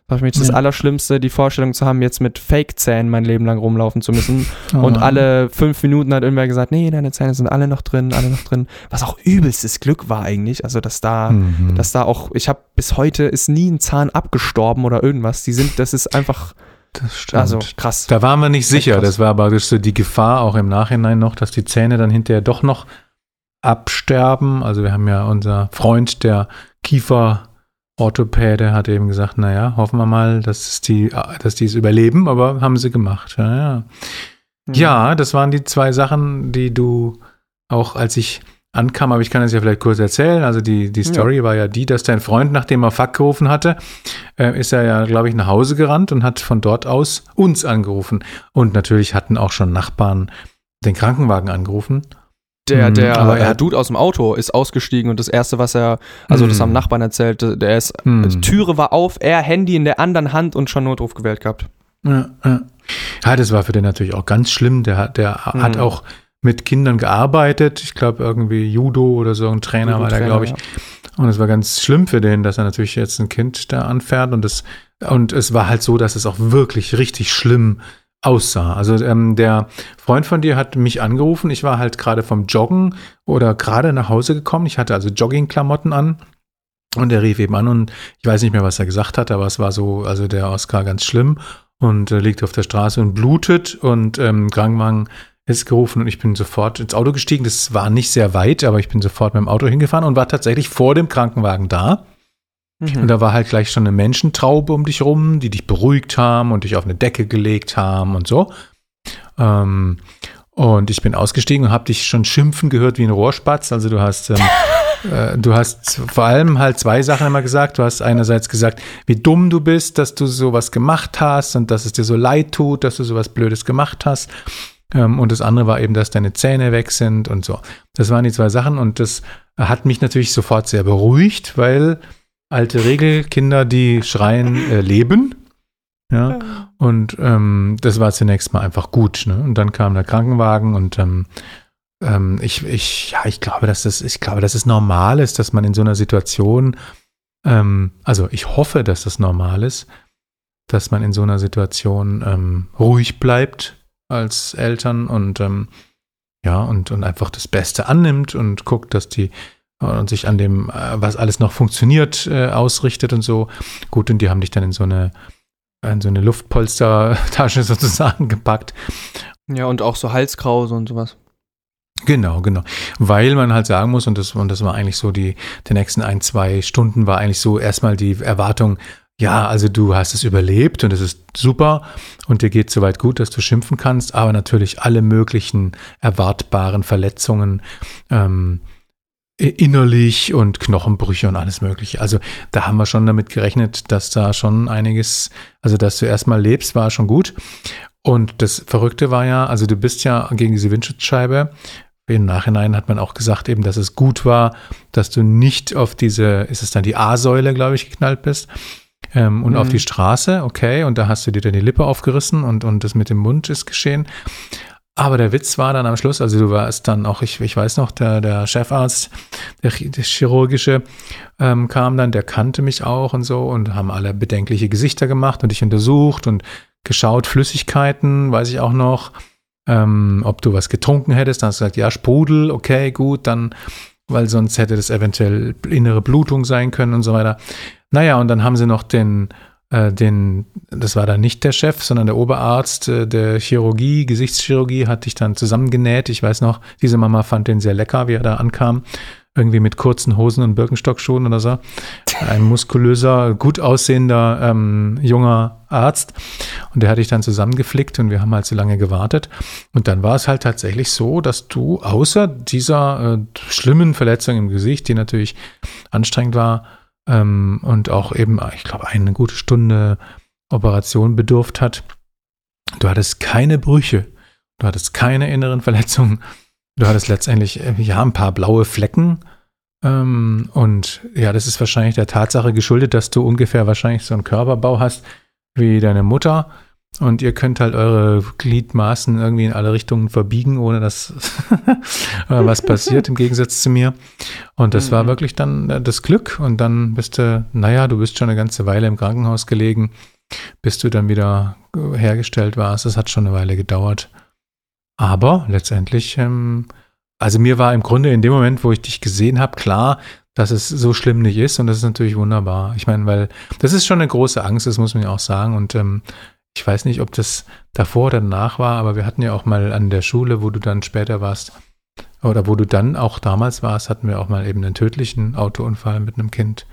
S1: Das war für mich das
S3: Ja.
S1: Allerschlimmste, die Vorstellung zu haben, jetzt mit Fake-Zähnen mein Leben lang rumlaufen zu müssen. [laughs]
S3: Oh.
S1: Und alle fünf Minuten hat irgendwer gesagt, nee, deine Zähne sind alle noch drin, alle noch drin. Was auch übelstes Glück war eigentlich. Also, dass da,
S3: Mhm.
S1: dass da auch, ich habe bis heute ist nie ein Zahn abgestorben oder irgendwas. Die sind, das ist einfach,
S3: das stimmt.
S1: also krass.
S3: Da waren wir nicht sicher. Das war aber so die Gefahr auch im Nachhinein noch, dass die Zähne dann hinterher doch noch absterben. Also wir haben ja unser Freund, der Kieferorthopäde, hat eben gesagt, naja, hoffen wir mal, dass, es die, dass die es überleben, aber haben sie gemacht. Ja, ja. ja, das waren die zwei Sachen, die du auch, als ich ankam, aber ich kann es ja vielleicht kurz erzählen. Also die, die Story war ja die, dass dein Freund, nachdem er Fuck gerufen hatte, äh, ist er ja, glaube ich, nach Hause gerannt und hat von dort aus uns angerufen. Und natürlich hatten auch schon Nachbarn den Krankenwagen angerufen.
S1: Der,
S3: Mhm,
S1: der
S3: aber er
S1: Dude aus dem Auto ist ausgestiegen und das erste, was er, also das
S3: Mhm.
S1: haben Nachbarn erzählt, der ist,
S3: Hm.
S1: die Türe war auf, er Handy in der anderen Hand und schon Notruf gewählt gehabt.
S3: Ja, ja. ja, das war für den natürlich auch ganz schlimm. Der, hat- der hat
S1: Mhm.
S3: auch mit Kindern gearbeitet. Ich glaube, irgendwie Judo oder so ein Trainer war der,
S1: Judo-Trainer,
S3: glaube ich.
S1: ja.
S3: Und es war ganz schlimm für den, dass er natürlich jetzt ein Kind da anfährt und es, und es war halt so, dass es auch wirklich richtig schlimm aussah. Also ähm, der Freund von dir hat mich angerufen. Ich war halt gerade vom Joggen oder gerade nach Hause gekommen. Ich hatte also Joggingklamotten an. Und er rief eben an und ich weiß nicht mehr, was er gesagt hat, aber es war so, also der Oscar ganz schlimm und äh, liegt auf der Straße und blutet und ähm, Krankenwagen ist gerufen und ich bin sofort ins Auto gestiegen. Das war nicht sehr weit, aber ich bin sofort mit dem Auto hingefahren und war tatsächlich vor dem Krankenwagen da. Mhm. Und da war halt gleich schon eine Menschentraube um dich rum, die dich beruhigt haben und dich auf eine Decke gelegt haben und so. Ähm, und ich bin ausgestiegen und habe dich schon schimpfen gehört wie ein Rohrspatz. Also du hast, ähm, [laughs] äh, du hast vor allem halt zwei Sachen immer gesagt. Du hast einerseits gesagt, wie dumm du bist, dass du sowas gemacht hast und dass es dir so leid tut, dass du sowas Blödes gemacht hast. Ähm, und das andere war eben, dass deine Zähne weg sind und so. Das waren die zwei Sachen und das hat mich natürlich sofort sehr beruhigt, weil alte Regel, Kinder, die schreien, äh, leben. Ja, und ähm, das war zunächst mal einfach gut. Ne? Und dann kam der Krankenwagen und ähm, ähm, ich, ich, ja, ich glaube, dass das, ich glaube, dass es normal ist, dass man in so einer Situation, ähm, also ich hoffe, dass das normal ist, dass man in so einer Situation ähm, ruhig bleibt als Eltern und ähm, ja, und, und einfach das Beste annimmt und guckt, dass die und sich an dem, äh, was alles noch funktioniert, äh, ausrichtet und so. Gut, und die haben dich dann in so eine, in so eine Luftpolstertasche [laughs] sozusagen gepackt.
S1: Ja, und auch so Halskrause und sowas.
S3: Genau, genau. Weil man halt sagen muss, und das, und das war eigentlich so die, die nächsten ein, zwei Stunden war eigentlich so erstmal die Erwartung, ja, also du hast es überlebt und es ist super und dir geht soweit gut, dass du schimpfen kannst, aber natürlich alle möglichen erwartbaren Verletzungen ähm, innerlich und Knochenbrüche und alles Mögliche. Also da haben wir schon damit gerechnet, dass da schon einiges, also dass du erstmal lebst, war schon gut. Und das Verrückte war ja, also du bist ja gegen diese Windschutzscheibe. Im Nachhinein hat man auch gesagt, eben, dass es gut war, dass du nicht auf diese, ist es dann die A-Säule, glaube ich, geknallt bist, ähm, und mhm. auf die Straße, okay, und da hast du dir dann die Lippe aufgerissen und, und das mit dem Mund ist geschehen. Aber der Witz war dann am Schluss, also du warst dann auch, ich, ich weiß noch, der, der Chefarzt, der, der chirurgische, ähm, kam dann, der kannte mich auch und so und haben alle bedenkliche Gesichter gemacht und dich untersucht und geschaut, Flüssigkeiten, weiß ich auch noch, ähm, ob du was getrunken hättest. Dann hast du gesagt, ja, Sprudel, okay, gut, dann, weil sonst hätte das eventuell innere Blutung sein können und so weiter. Naja, und dann haben sie noch den, äh, den, das war dann nicht der Chef, sondern der Oberarzt äh, der Chirurgie, Gesichtschirurgie, hat dich dann zusammengenäht. Ich weiß noch, diese Mama fand den sehr lecker, wie er da ankam. Irgendwie mit kurzen Hosen und Birkenstockschuhen oder so. Ein muskulöser, gut aussehender ähm, junger Arzt. Und der hat dich dann zusammengeflickt und wir haben halt so lange gewartet. Und dann war es halt tatsächlich so, dass du außer dieser äh, schlimmen Verletzung im Gesicht, die natürlich anstrengend war, ähm, und auch eben, ich glaube, eine gute Stunde Operation bedurft hat. Du hattest keine Brüche, du hattest keine inneren Verletzungen, du hattest letztendlich äh, ja ein paar blaue Flecken. Ähm, und ja, das ist wahrscheinlich der Tatsache geschuldet, dass du ungefähr wahrscheinlich so einen Körperbau hast wie deine Mutter und ihr könnt halt eure Gliedmaßen irgendwie in alle Richtungen verbiegen, ohne dass [laughs] was passiert, im Gegensatz zu mir. Und das mhm. war wirklich dann äh, das Glück. Und dann bist du, naja, du bist schon eine ganze Weile im Krankenhaus gelegen, bis du dann wieder äh, hergestellt warst. Das hat schon eine Weile gedauert. Aber letztendlich, ähm, also mir war im Grunde in dem Moment, wo ich dich gesehen habe, klar, dass es so schlimm nicht ist. Und das ist natürlich wunderbar. Ich meine, weil das ist schon eine große Angst, das muss man ja auch sagen. Und ähm, ich weiß nicht, ob das davor oder danach war, aber wir hatten ja auch mal an der Schule, wo du dann später warst, oder wo du dann auch damals warst, hatten wir auch mal eben einen tödlichen Autounfall mit einem Kind.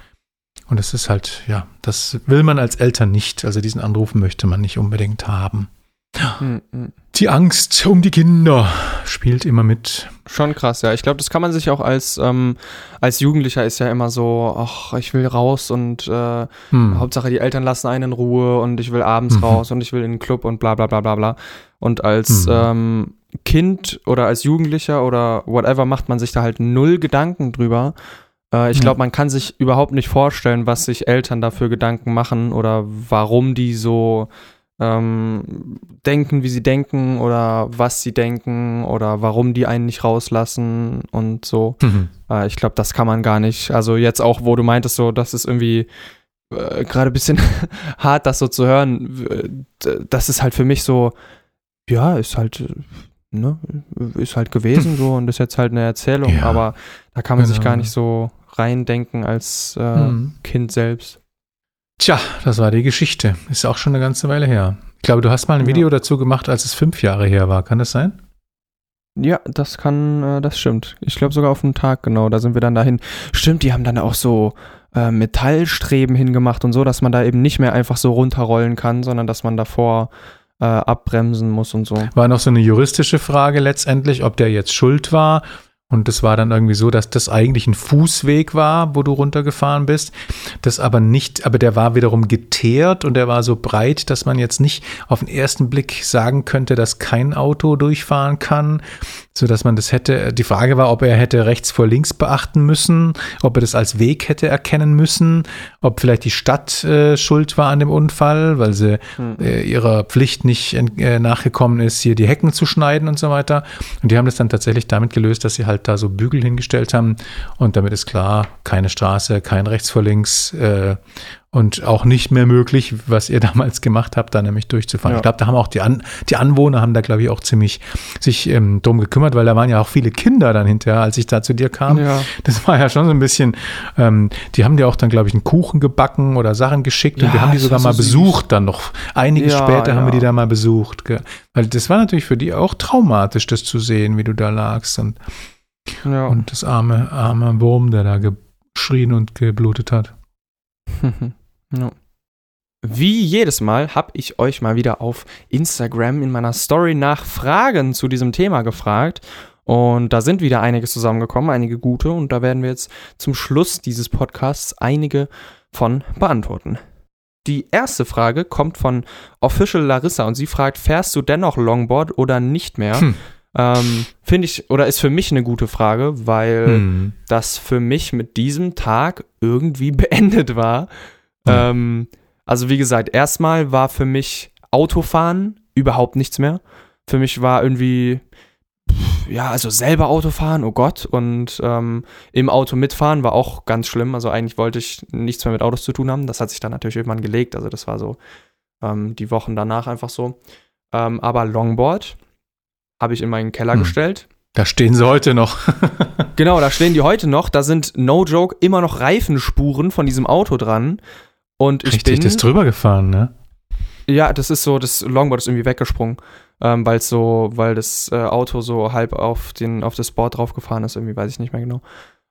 S3: Und das ist halt, ja, das will man als Eltern nicht. Also diesen Anruf möchte man nicht unbedingt haben. Hm, hm. Die Angst um die Kinder spielt immer mit.
S1: Schon krass, ja. Ich glaube, das kann man sich auch als, ähm, als Jugendlicher ist ja immer so, ach, ich will raus und äh, hm. Hauptsache die Eltern lassen einen in Ruhe und ich will abends mhm. raus und ich will in den Club und bla bla bla bla bla. Und als mhm. ähm, Kind oder als Jugendlicher oder whatever macht man sich da halt null Gedanken drüber. Äh, ich glaube, man kann sich überhaupt nicht vorstellen, was sich Eltern dafür Gedanken machen oder warum die so ähm, denken, wie sie denken oder was sie denken oder warum die einen nicht rauslassen und so. Mhm. Äh, ich glaube, das kann man gar nicht. Also jetzt auch, wo du meintest, so, das ist irgendwie äh, gerade ein bisschen [laughs] hart, das so zu hören. Das ist halt für mich so, ja, ist halt, ne, ist halt gewesen so und ist jetzt halt eine Erzählung, ja, aber da kann man genau. sich gar nicht so reindenken als äh, mhm. Kind selbst.
S3: Tja, das war die Geschichte. Ist auch schon eine ganze Weile her. Ich glaube, du hast mal ein Video dazu gemacht, als es fünf Jahre her war. Kann das sein?
S1: Ja, das kann, äh, das stimmt. Ich glaube sogar auf den Tag, genau. Da sind wir dann dahin. Stimmt, die haben dann auch so äh, Metallstreben hingemacht und so, dass man da eben nicht mehr einfach so runterrollen kann, sondern dass man davor äh, abbremsen muss und so.
S3: War noch so eine juristische Frage letztendlich, ob der jetzt schuld war und es war dann irgendwie so, dass das eigentlich ein Fußweg war, wo du runtergefahren bist. Das aber nicht, aber der war wiederum geteert und der war so breit, dass man jetzt nicht auf den ersten Blick sagen könnte, dass kein Auto durchfahren kann so dass man das hätte. Die Frage war, ob er hätte rechts vor links beachten müssen, ob er das als Weg hätte erkennen müssen, ob vielleicht die Stadt äh, schuld war an dem Unfall, weil sie hm. äh, ihrer Pflicht nicht äh, nachgekommen ist, hier die Hecken zu schneiden und so weiter. Und die haben das dann tatsächlich damit gelöst, dass sie halt da so Bügel hingestellt haben und damit ist klar, keine Straße, kein rechts vor links äh, und auch nicht mehr möglich, was ihr [laughs] damals gemacht habt, da nämlich durchzufahren. Ja. Ich glaube, da haben auch die, An die Anwohner haben da, glaube ich, auch ziemlich sich ähm, drum gekümmert, weil da waren ja auch viele Kinder dann hinterher, als ich da zu dir kam. Ja. Das war ja schon so ein bisschen, ähm, die haben dir auch dann, glaube ich, einen Kuchen gebacken oder Sachen geschickt ja, und wir haben die sogar mal so besucht dann noch. Einiges später haben wir die da mal besucht. Weil das war natürlich für die auch traumatisch, das zu sehen, wie du da lagst und, und das arme, arme Wurm, der da geschrien und geblutet hat. [laughs]
S1: No. Wie jedes Mal habe ich euch mal wieder auf Instagram in meiner Story nach Fragen zu diesem Thema gefragt. Und da sind wieder einiges zusammengekommen, einige gute. Und da werden wir jetzt zum Schluss dieses Podcasts einige von beantworten. Die erste Frage kommt von Official Larissa und sie fragt, fährst du dennoch Longboard oder nicht mehr? Hm. Ähm, Finde ich, oder ist für mich eine gute Frage, weil hm. das für mich mit diesem Tag irgendwie [laughs] beendet war. Ähm, also wie gesagt, erstmal war für mich Autofahren überhaupt nichts mehr. Für mich war irgendwie, ja, also selber Autofahren, oh Gott. Und ähm, im Auto mitfahren war auch ganz schlimm. Also eigentlich wollte ich nichts mehr mit Autos zu tun haben. Das hat sich dann natürlich irgendwann gelegt. Also das war so ähm, die Wochen danach einfach so. Ähm, aber Longboard habe ich in meinen Keller hm. gestellt.
S3: Da stehen sie heute noch. [laughs]
S1: genau, da stehen die heute noch. Da sind, no joke, immer noch Reifenspuren von diesem Auto dran. Und ich
S3: Richtig,
S1: bin.
S3: das drüber gefahren, ne?
S1: Ja, das ist so, das Longboard ist irgendwie weggesprungen, ähm, weil so, weil das äh, Auto so halb auf den, auf das Board draufgefahren ist, irgendwie weiß ich nicht mehr genau.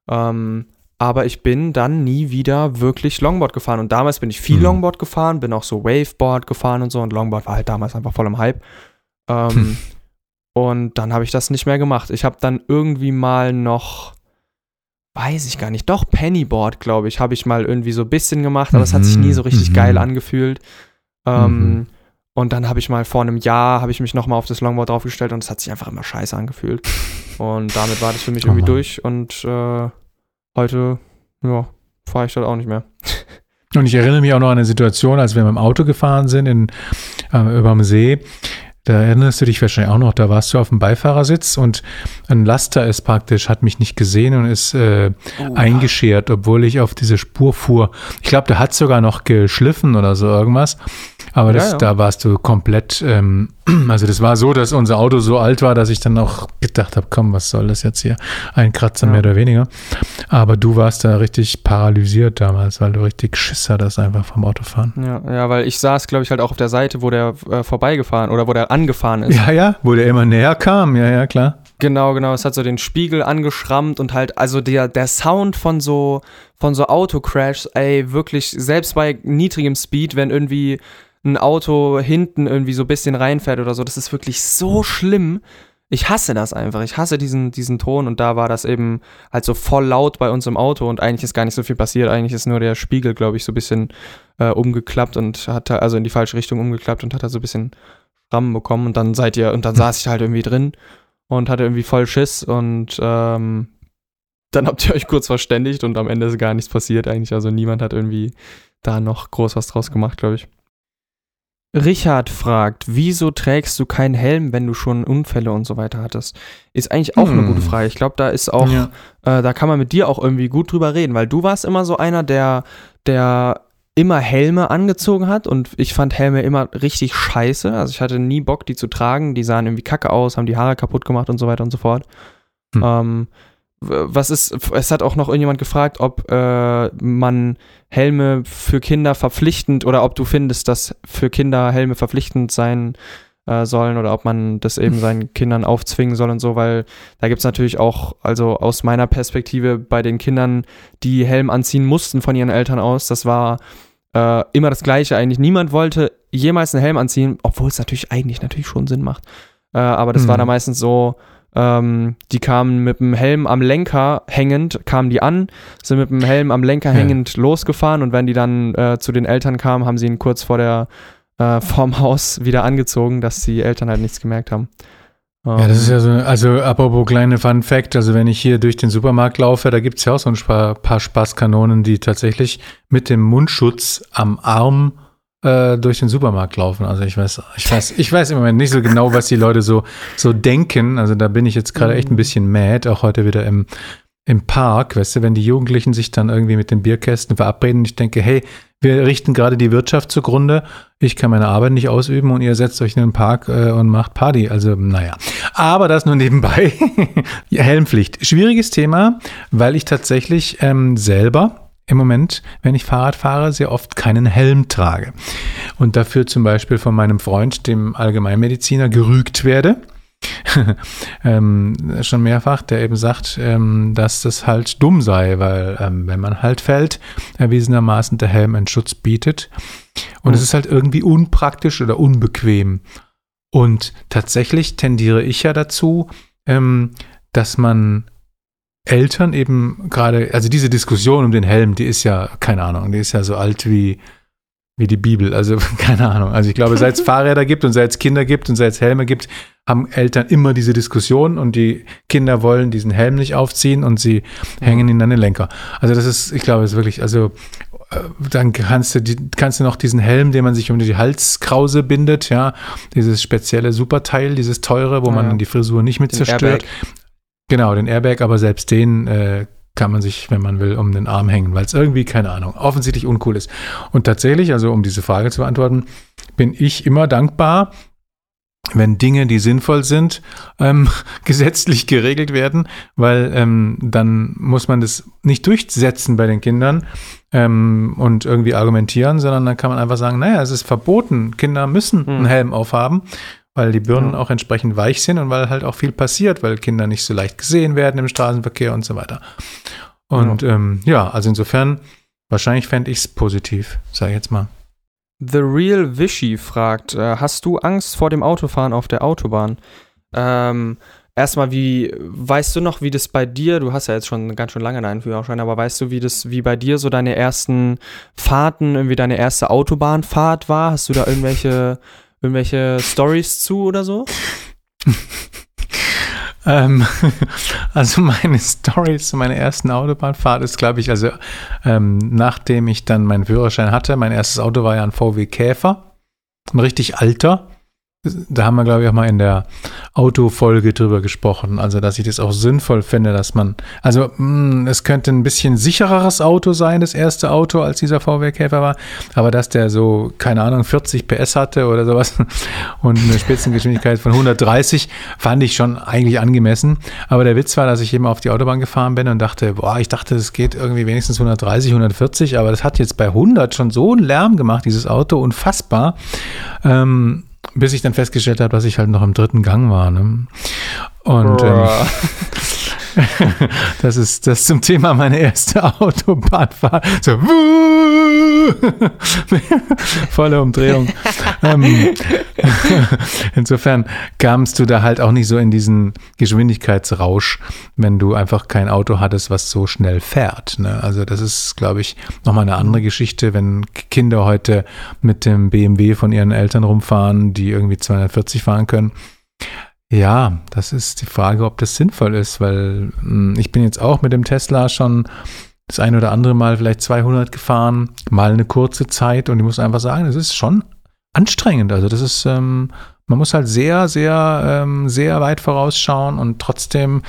S1: Ähm, aber ich bin dann nie wieder wirklich Longboard gefahren. Und damals bin ich viel mhm. Longboard gefahren, bin auch so Waveboard gefahren und so. Und Longboard war halt damals einfach voll im Hype. Ähm, hm. [laughs] Und dann habe ich das nicht mehr gemacht. Ich habe dann irgendwie mal noch weiß ich gar nicht, doch Pennyboard, glaube ich, habe ich mal irgendwie so ein bisschen gemacht, aber es hat sich nie so richtig mhm. geil angefühlt. Ähm, mhm. Und dann habe ich mal vor einem Jahr, habe ich mich nochmal auf das Longboard draufgestellt und es hat sich einfach immer scheiße angefühlt. Und damit war das für mich irgendwie oh durch und äh, heute, ja, fahre ich dort auch nicht mehr.
S3: Und ich erinnere mich auch noch an eine Situation, als wir mit dem Auto gefahren sind in, äh, über dem See. Da erinnerst du dich wahrscheinlich auch noch, da warst du auf dem Beifahrersitz und ein Laster ist praktisch, hat mich nicht gesehen und ist äh, oh, eingeschert, obwohl ich auf diese Spur fuhr. Ich glaube, der hat sogar noch geschliffen oder so irgendwas. Aber das, ja, ja. da warst du komplett, ähm, [clears throat] also das war so, dass unser Auto so alt war, dass ich dann auch gedacht habe, komm, was soll das jetzt hier? Ein Kratzer ja. mehr oder weniger. Aber du warst da richtig paralysiert damals, weil du richtig Schiss hattest einfach vom Autofahren.
S1: Ja, ja weil ich saß, glaube ich, halt auch auf der Seite, wo der äh, vorbeigefahren oder wo der angefahren ist.
S3: Ja, ja, wo der immer näher kam, ja, ja, klar.
S1: Genau, genau. Es hat so den Spiegel angeschrammt und halt, also der, der Sound von so, von so Autocrashs, ey, wirklich, selbst bei niedrigem Speed, wenn irgendwie ein Auto hinten irgendwie so ein bisschen reinfährt oder so. Das ist wirklich so schlimm. Ich hasse das einfach. Ich hasse diesen, diesen Ton und da war das eben halt so voll laut bei uns im Auto und eigentlich ist gar nicht so viel passiert. Eigentlich ist nur der Spiegel, glaube ich, so ein bisschen äh, umgeklappt und hat also in die falsche Richtung umgeklappt und hat da so ein bisschen Rammen bekommen und dann seid ihr, und dann saß ich halt irgendwie drin und hatte irgendwie voll Schiss und ähm, dann habt ihr euch kurz verständigt und am Ende ist gar nichts passiert eigentlich. Also niemand hat irgendwie da noch groß was draus gemacht, glaube ich. Richard fragt, wieso trägst du keinen Helm, wenn du schon Unfälle und so weiter hattest? Ist eigentlich auch hm. eine gute. Frage. Ich glaube, da ist auch, ja. äh, da kann man mit dir auch irgendwie gut drüber reden, weil du warst immer so einer, der, der immer Helme angezogen hat und ich fand Helme immer richtig scheiße. Also ich hatte nie Bock, die zu tragen. Die sahen irgendwie kacke aus, haben die Haare kaputt gemacht und so weiter und so fort. Hm. Ähm, was ist, es hat auch noch irgendjemand gefragt, ob äh, man Helme für Kinder verpflichtend oder ob du findest, dass für Kinder Helme verpflichtend sein äh, sollen oder ob man das eben seinen [laughs] Kindern aufzwingen soll und so, weil da gibt es natürlich auch, also aus meiner Perspektive bei den Kindern, die Helm anziehen mussten von ihren Eltern aus, das war äh, immer das Gleiche eigentlich. Niemand wollte jemals einen Helm anziehen, obwohl es natürlich eigentlich natürlich schon Sinn macht. Äh, aber das mhm. war da meistens so, ähm, die kamen mit dem Helm am Lenker hängend, kamen die an, sind mit dem Helm am Lenker ja. hängend losgefahren und wenn die dann äh, zu den Eltern kamen, haben sie ihn kurz vor der äh, vorm Haus wieder angezogen, dass die Eltern halt nichts gemerkt haben.
S3: Ja, das ist ja so, also apropos kleine Fun Fact, also wenn ich hier durch den Supermarkt laufe, da gibt es ja auch so ein paar, paar Spaßkanonen, die tatsächlich mit dem Mundschutz am Arm äh, durch den Supermarkt laufen. Also ich weiß, ich weiß, ich weiß im Moment nicht so genau, was die Leute so, so denken. Also da bin ich jetzt gerade echt ein mhm. bisschen mad, auch heute wieder im, im Park, weißt du, wenn die Jugendlichen sich dann irgendwie mit den Bierkästen verabreden. Ich denke, hey, wir richten gerade die Wirtschaft zugrunde. Ich kann meine Arbeit nicht ausüben und ihr setzt euch in den Park äh, und macht Party. Also, naja. Aber das nur nebenbei. [laughs] Helmpflicht. Schwieriges Thema, weil ich tatsächlich ähm, selber im Moment, wenn ich Fahrrad fahre, sehr oft keinen Helm trage. Und dafür zum Beispiel von meinem Freund, dem Allgemeinmediziner, gerügt werde. [laughs] ähm, schon mehrfach, der eben sagt, ähm, dass das halt dumm sei, weil ähm, wenn man halt fällt, erwiesenermaßen der Helm einen Schutz bietet. Und mhm. es ist halt irgendwie unpraktisch oder unbequem. Und tatsächlich tendiere ich ja dazu, ähm, dass man Eltern eben gerade, also diese Diskussion um den Helm, die ist ja, keine Ahnung, die ist ja so alt wie, wie die Bibel. Also [laughs] keine Ahnung. Also ich glaube, seit es [laughs] Fahrräder gibt und seit es Kinder gibt und seit es Helme gibt, haben Eltern immer diese Diskussion und die Kinder wollen diesen Helm nicht aufziehen und sie hängen ihn an den Lenker. Also das ist, ich glaube, es ist wirklich, also äh, dann kannst du, die, kannst du noch diesen Helm, den man sich um die Halskrause bindet, ja, dieses spezielle Superteil, dieses teure, wo ja, man die Frisur nicht mit zerstört. Genau, den Airbag, aber selbst den äh, kann man sich, wenn man will, um den Arm hängen, weil es irgendwie, keine Ahnung, offensichtlich uncool ist. Und tatsächlich, also um diese Frage zu beantworten, bin ich immer dankbar, wenn Dinge, die sinnvoll sind, ähm, [laughs] gesetzlich geregelt werden, weil ähm, dann muss man das nicht durchsetzen bei den Kindern ähm, und irgendwie argumentieren, sondern dann kann man einfach sagen, naja, es ist verboten, Kinder müssen einen hm. Helm aufhaben weil die Birnen ja. auch entsprechend weich sind und weil halt auch viel passiert, weil Kinder nicht so leicht gesehen werden im Straßenverkehr und so weiter. Und ja, ähm, ja also insofern, wahrscheinlich fände ich es positiv, sag ich jetzt mal.
S1: The Real Vishy fragt, äh, hast du Angst vor dem Autofahren auf der Autobahn? Ähm, erstmal, wie, weißt du noch, wie das bei dir, du hast ja jetzt schon ganz schön lange deinen Führerschein, aber weißt du, wie das, wie bei dir so deine ersten Fahrten, irgendwie deine erste Autobahnfahrt war? Hast du da irgendwelche irgendwelche Stories zu oder so? [laughs]
S3: ähm, [laughs] also meine Stories zu meiner ersten Autobahnfahrt ist, glaube ich, also ähm, nachdem ich dann meinen Führerschein hatte, mein erstes Auto war ja ein VW Käfer, ein richtig alter da haben wir, glaube ich, auch mal in der Autofolge drüber gesprochen. Also, dass ich das auch sinnvoll finde, dass man, also, mh, mm, es könnte ein bisschen sichereres Auto sein, das erste Auto, als dieser VW Käfer war. Aber dass der so, keine Ahnung, 40 PS hatte oder sowas [laughs] und eine Spitzengeschwindigkeit von 130, fand ich schon eigentlich angemessen. Aber der Witz war, dass ich eben auf die Autobahn gefahren bin und dachte, boah, ich dachte, es geht irgendwie wenigstens 130, 140, aber das hat jetzt bei 100 schon so einen Lärm gemacht, dieses Auto, unfassbar. Ähm, bis ich dann festgestellt habe, dass ich halt noch im dritten Gang war. Ne? Und ähm, [laughs] [laughs] das ist das zum Thema meine erste Autobahnfahrt. So, [laughs] volle Umdrehung. ähm, [laughs] insofern kamst du da halt auch nicht so in diesen Geschwindigkeitsrausch, wenn du einfach kein Auto hattest, was so schnell fährt. Ne? Also das ist, glaube ich, nochmal eine andere Geschichte, wenn Kinder heute mit dem BMW von ihren Eltern rumfahren, die irgendwie 240 fahren können ja, das ist die Frage, ob das sinnvoll ist, weil hm, ich bin jetzt auch mit dem Tesla schon das ein oder andere Mal vielleicht 200 gefahren, mal eine kurze Zeit und ich muss einfach sagen, das ist schon anstrengend. Also das ist, ähm, man muss halt sehr, sehr, ähm, sehr weit vorausschauen und trotzdem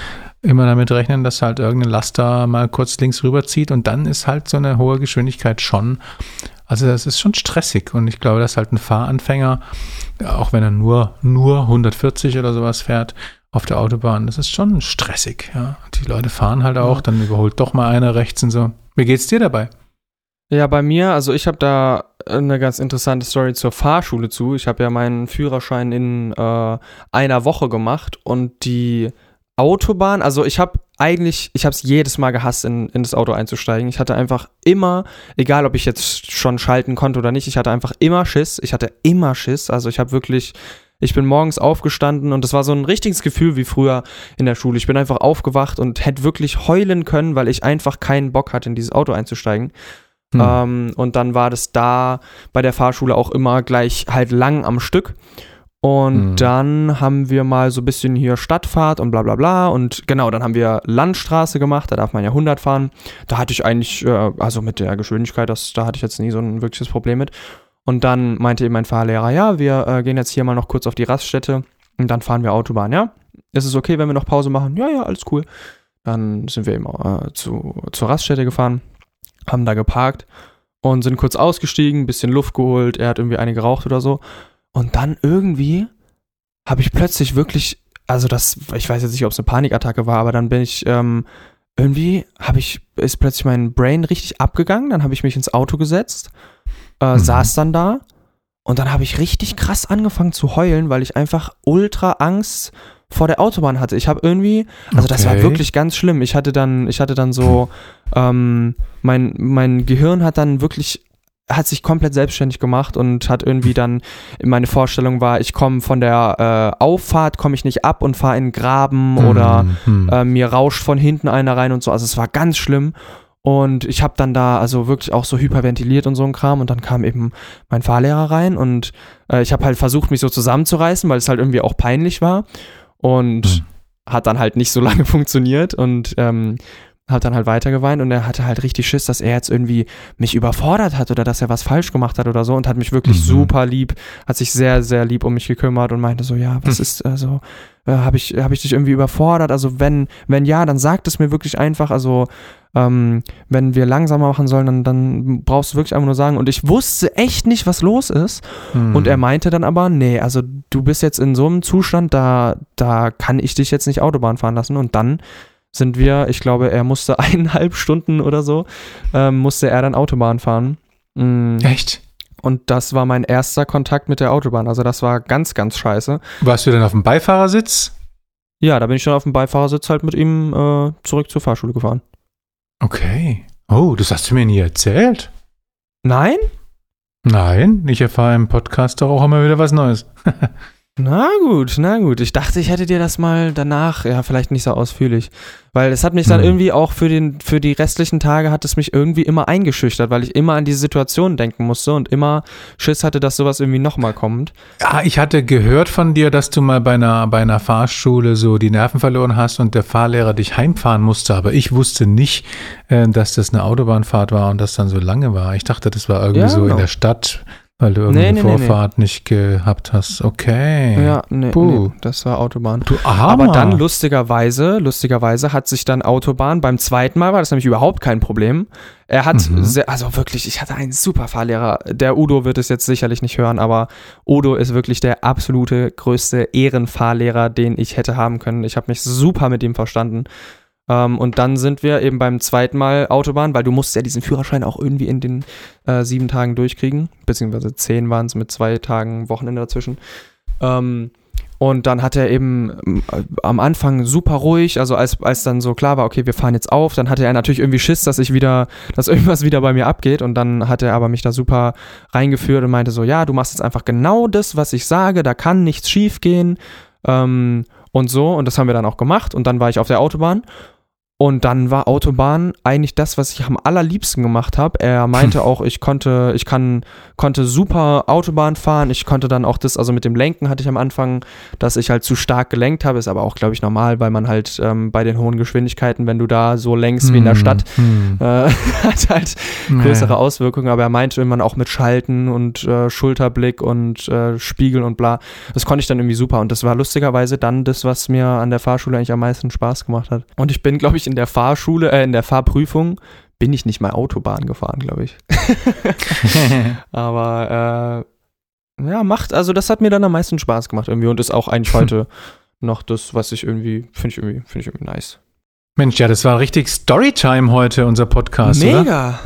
S3: immer damit rechnen, dass halt irgendein Laster mal kurz links rüberzieht und dann ist halt so eine hohe Geschwindigkeit schon also das ist schon stressig und ich glaube, dass halt ein Fahranfänger, auch wenn er nur, nur 140 oder sowas fährt auf der Autobahn, das ist schon stressig. Ja. Die Leute fahren halt auch, dann überholt doch mal einer rechts und so. Wie geht's dir dabei?
S1: Ja, bei mir, also ich habe da eine ganz interessante Story zur Fahrschule zu. Ich habe ja meinen Führerschein in äh, einer Woche gemacht und die Autobahn, also ich habe eigentlich, ich habe es jedes Mal gehasst, in, in das Auto einzusteigen. Ich hatte einfach immer, egal ob ich jetzt schon schalten konnte oder nicht, ich hatte einfach immer Schiss. Ich hatte immer Schiss. Also ich habe wirklich, ich bin morgens aufgestanden und das war so ein richtiges Gefühl wie früher in der Schule. Ich bin einfach aufgewacht und hätte wirklich heulen können, weil ich einfach keinen Bock hatte, in dieses Auto einzusteigen. Hm. Ähm, und dann war das da bei der Fahrschule auch immer gleich halt lang am Stück. Und mhm. dann haben wir mal so ein bisschen hier Stadtfahrt und bla bla bla. Und genau, dann haben wir Landstraße gemacht, da darf man ja 100 fahren. Da hatte ich eigentlich, äh, also mit der Geschwindigkeit, das, da hatte ich jetzt nie so ein wirkliches Problem mit. Und dann meinte eben mein Fahrlehrer, ja, wir äh, gehen jetzt hier mal noch kurz auf die Raststätte und dann fahren wir Autobahn, ja? Ist es okay, wenn wir noch Pause machen? Ja, ja, alles cool. Dann sind wir eben äh, zu, zur Raststätte gefahren, haben da geparkt und sind kurz ausgestiegen, bisschen Luft geholt. Er hat irgendwie eine geraucht oder so. Und dann irgendwie habe ich plötzlich wirklich, also das, ich weiß jetzt nicht, ob es eine Panikattacke war, aber dann bin ich, ähm, irgendwie habe ich, ist plötzlich mein Brain richtig abgegangen, dann habe ich mich ins Auto gesetzt, äh, mhm. saß dann da und dann habe ich richtig krass angefangen zu heulen, weil ich einfach ultra Angst vor der Autobahn hatte. Ich habe irgendwie, also okay. das war wirklich ganz schlimm. Ich hatte dann, ich hatte dann so, ähm, mein, mein Gehirn hat dann wirklich hat sich komplett selbstständig gemacht und hat irgendwie dann, meine Vorstellung war, ich komme von der äh, Auffahrt, komme ich nicht ab und fahre in einen Graben mhm. oder mhm. äh, mir rauscht von hinten einer rein und so. Also es war ganz schlimm. Und ich habe dann da also wirklich auch so hyperventiliert und so ein Kram und dann kam eben mein Fahrlehrer rein und äh, ich habe halt versucht, mich so zusammenzureißen, weil es halt irgendwie auch peinlich war und mhm. hat dann halt nicht so [laughs] lange funktioniert und ähm, hat dann halt weiter geweint und er hatte halt richtig Schiss, dass er jetzt irgendwie mich überfordert hat oder dass er was falsch gemacht hat oder so und hat mich wirklich mhm. super lieb, hat sich sehr, sehr lieb um mich gekümmert und meinte so, ja, was mhm. ist, also, äh, habe ich, hab ich dich irgendwie überfordert? Also wenn, wenn ja, dann sagt es mir wirklich einfach, also ähm, wenn wir langsamer machen sollen, dann, dann brauchst du wirklich einfach nur sagen. Und ich wusste echt nicht, was los ist. Mhm. Und er meinte dann aber, nee, also du bist jetzt in so einem Zustand, da, da kann ich dich jetzt nicht Autobahn fahren lassen. Und dann sind wir, ich glaube, er musste [laughs] eineinhalb Stunden oder so, ähm, musste er dann Autobahn fahren.
S3: Mhm. Echt?
S1: Und das war mein erster Kontakt mit der Autobahn. Also das war ganz, ganz scheiße.
S3: Warst du denn auf dem Beifahrersitz?
S1: Ja, da bin ich dann auf dem Beifahrersitz halt mit ihm äh, zurück zur Fahrschule gefahren.
S3: Okay. Oh, das hast du mir nie erzählt?
S1: Nein?
S3: Nein, ich erfahre im Podcast doch auch immer wieder was Neues. [laughs]
S1: Na gut, na gut. Ich dachte, ich hätte dir das mal danach, ja, vielleicht nicht so ausführlich. Weil es hat mich dann hm. irgendwie auch für, den, für die restlichen Tage hat es mich irgendwie immer eingeschüchtert, weil ich immer an diese Situation denken musste und immer Schiss hatte, dass sowas irgendwie nochmal kommt.
S3: Ja, ich hatte gehört von dir, dass du mal bei einer, bei einer Fahrschule so die Nerven verloren hast und der Fahrlehrer dich heimfahren musste, aber ich wusste nicht, äh, dass das eine Autobahnfahrt war und das dann so lange war. Ich dachte, das war irgendwie ja, so genau. in der Stadt weil du irgendeine nee, nee, Vorfahrt nee, nicht gehabt hast. Okay.
S1: Ja, nee, nee, das war Autobahn. Du Armer. Aber dann lustigerweise, lustigerweise hat sich dann Autobahn, beim zweiten Mal war das nämlich überhaupt kein Problem. Er hat, mhm. sehr, also wirklich, ich hatte einen super Fahrlehrer. Der Udo wird es jetzt sicherlich nicht hören, aber Udo ist wirklich der absolute größte Ehrenfahrlehrer, den ich hätte haben können. Ich habe mich super mit ihm verstanden. Ähm, und dann sind wir eben beim zweiten Mal Autobahn, weil du musst ja diesen Führerschein auch irgendwie in den äh, sieben Tagen durchkriegen, beziehungsweise zehn waren es mit zwei Tagen Wochenende dazwischen. Ähm, und dann hat er eben äh, am Anfang super ruhig, also als, als dann so klar war, okay, wir fahren jetzt auf, dann hatte er natürlich irgendwie Schiss, dass ich wieder, dass [laughs] irgendwas wieder bei mir abgeht. Und dann hat er aber mich da super reingeführt und meinte so, ja, du machst jetzt einfach genau das, was ich sage, da kann nichts schief gehen. Ähm, und so. Und das haben wir dann auch gemacht. Und dann war ich auf der Autobahn und dann war Autobahn eigentlich das, was ich am allerliebsten gemacht habe. Er [laughs] meinte auch, ich konnte, ich kann, konnte super Autobahn fahren. Ich konnte dann auch das, also mit dem Lenken hatte ich am Anfang, dass ich halt zu stark gelenkt habe. Ist aber auch, glaube ich, normal, weil man halt ähm, bei den hohen Geschwindigkeiten, wenn du da so lenkst wie in der hm, Stadt, hm. äh, [laughs] hat halt größere naja. Auswirkungen. Aber er meinte immer auch mit Schalten und äh, Schulterblick und äh, Spiegeln und bla. Das konnte ich dann irgendwie super. Und das war lustigerweise dann das, was mir an der Fahrschule eigentlich am meisten Spaß gemacht hat. Und ich bin, glaube ich, in der Fahrschule, äh, in der Fahrprüfung bin ich nicht mal Autobahn gefahren, glaube ich. [laughs] Aber äh, ja, macht, also das hat mir dann am meisten Spaß gemacht irgendwie und ist auch eigentlich [laughs] heute noch das, was ich irgendwie, finde ich irgendwie, finde ich irgendwie nice.
S3: Mensch, ja, das war richtig Storytime heute, unser Podcast.
S1: Mega. Oder?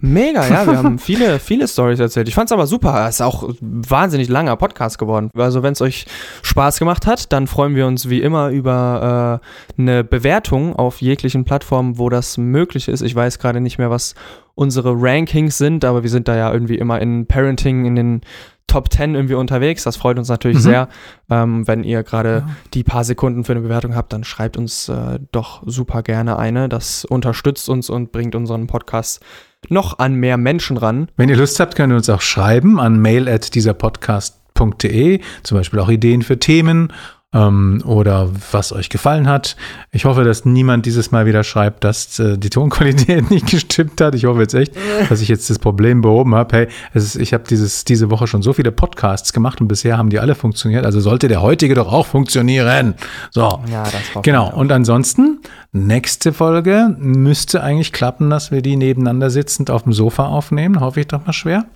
S1: Mega, ja, wir haben [laughs] viele, viele Stories erzählt. Ich fand's aber super. Es ist auch ein wahnsinnig langer Podcast geworden. Also, wenn es euch Spaß gemacht hat, dann freuen wir uns wie immer über äh, eine Bewertung auf jeglichen Plattformen, wo das möglich ist. Ich weiß gerade nicht mehr, was unsere Rankings sind, aber wir sind da ja irgendwie immer in Parenting in den Top 10 irgendwie unterwegs. Das freut uns natürlich
S3: Mhm.
S1: sehr. Ähm, wenn ihr gerade
S3: Ja.
S1: die paar Sekunden für eine Bewertung habt, dann schreibt uns äh, doch super gerne eine. Das unterstützt uns und bringt unseren Podcast noch an mehr Menschen ran.
S3: Wenn ihr Lust habt, könnt ihr uns auch schreiben an mail at dieserpodcast.de, zum Beispiel auch Ideen für Themen ähm, oder was euch gefallen hat. Ich hoffe, dass niemand dieses Mal wieder schreibt, dass äh, die Tonqualität [laughs] nicht gestimmt hat. Ich hoffe jetzt echt, dass ich jetzt das Problem behoben habe. Hey, es ist, ich habe dieses diese Woche schon so viele Podcasts gemacht und bisher haben die alle funktioniert. Also sollte der heutige doch auch funktionieren. So.
S1: Ja, das
S3: Genau, und ansonsten, nächste Folge müsste eigentlich klappen, dass wir die nebeneinander sitzend auf dem Sofa aufnehmen. Hoffe ich doch mal schwer.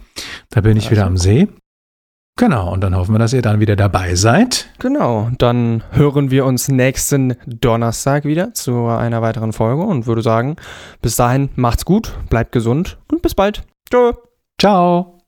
S3: Da bin ich wieder am See. Genau, und dann hoffen wir, dass ihr dann wieder dabei seid.
S1: Genau, dann hören wir uns nächsten Donnerstag wieder zu einer weiteren Folge und würde sagen, bis dahin macht's gut, bleibt gesund und bis bald. Tschö.
S3: Ciao.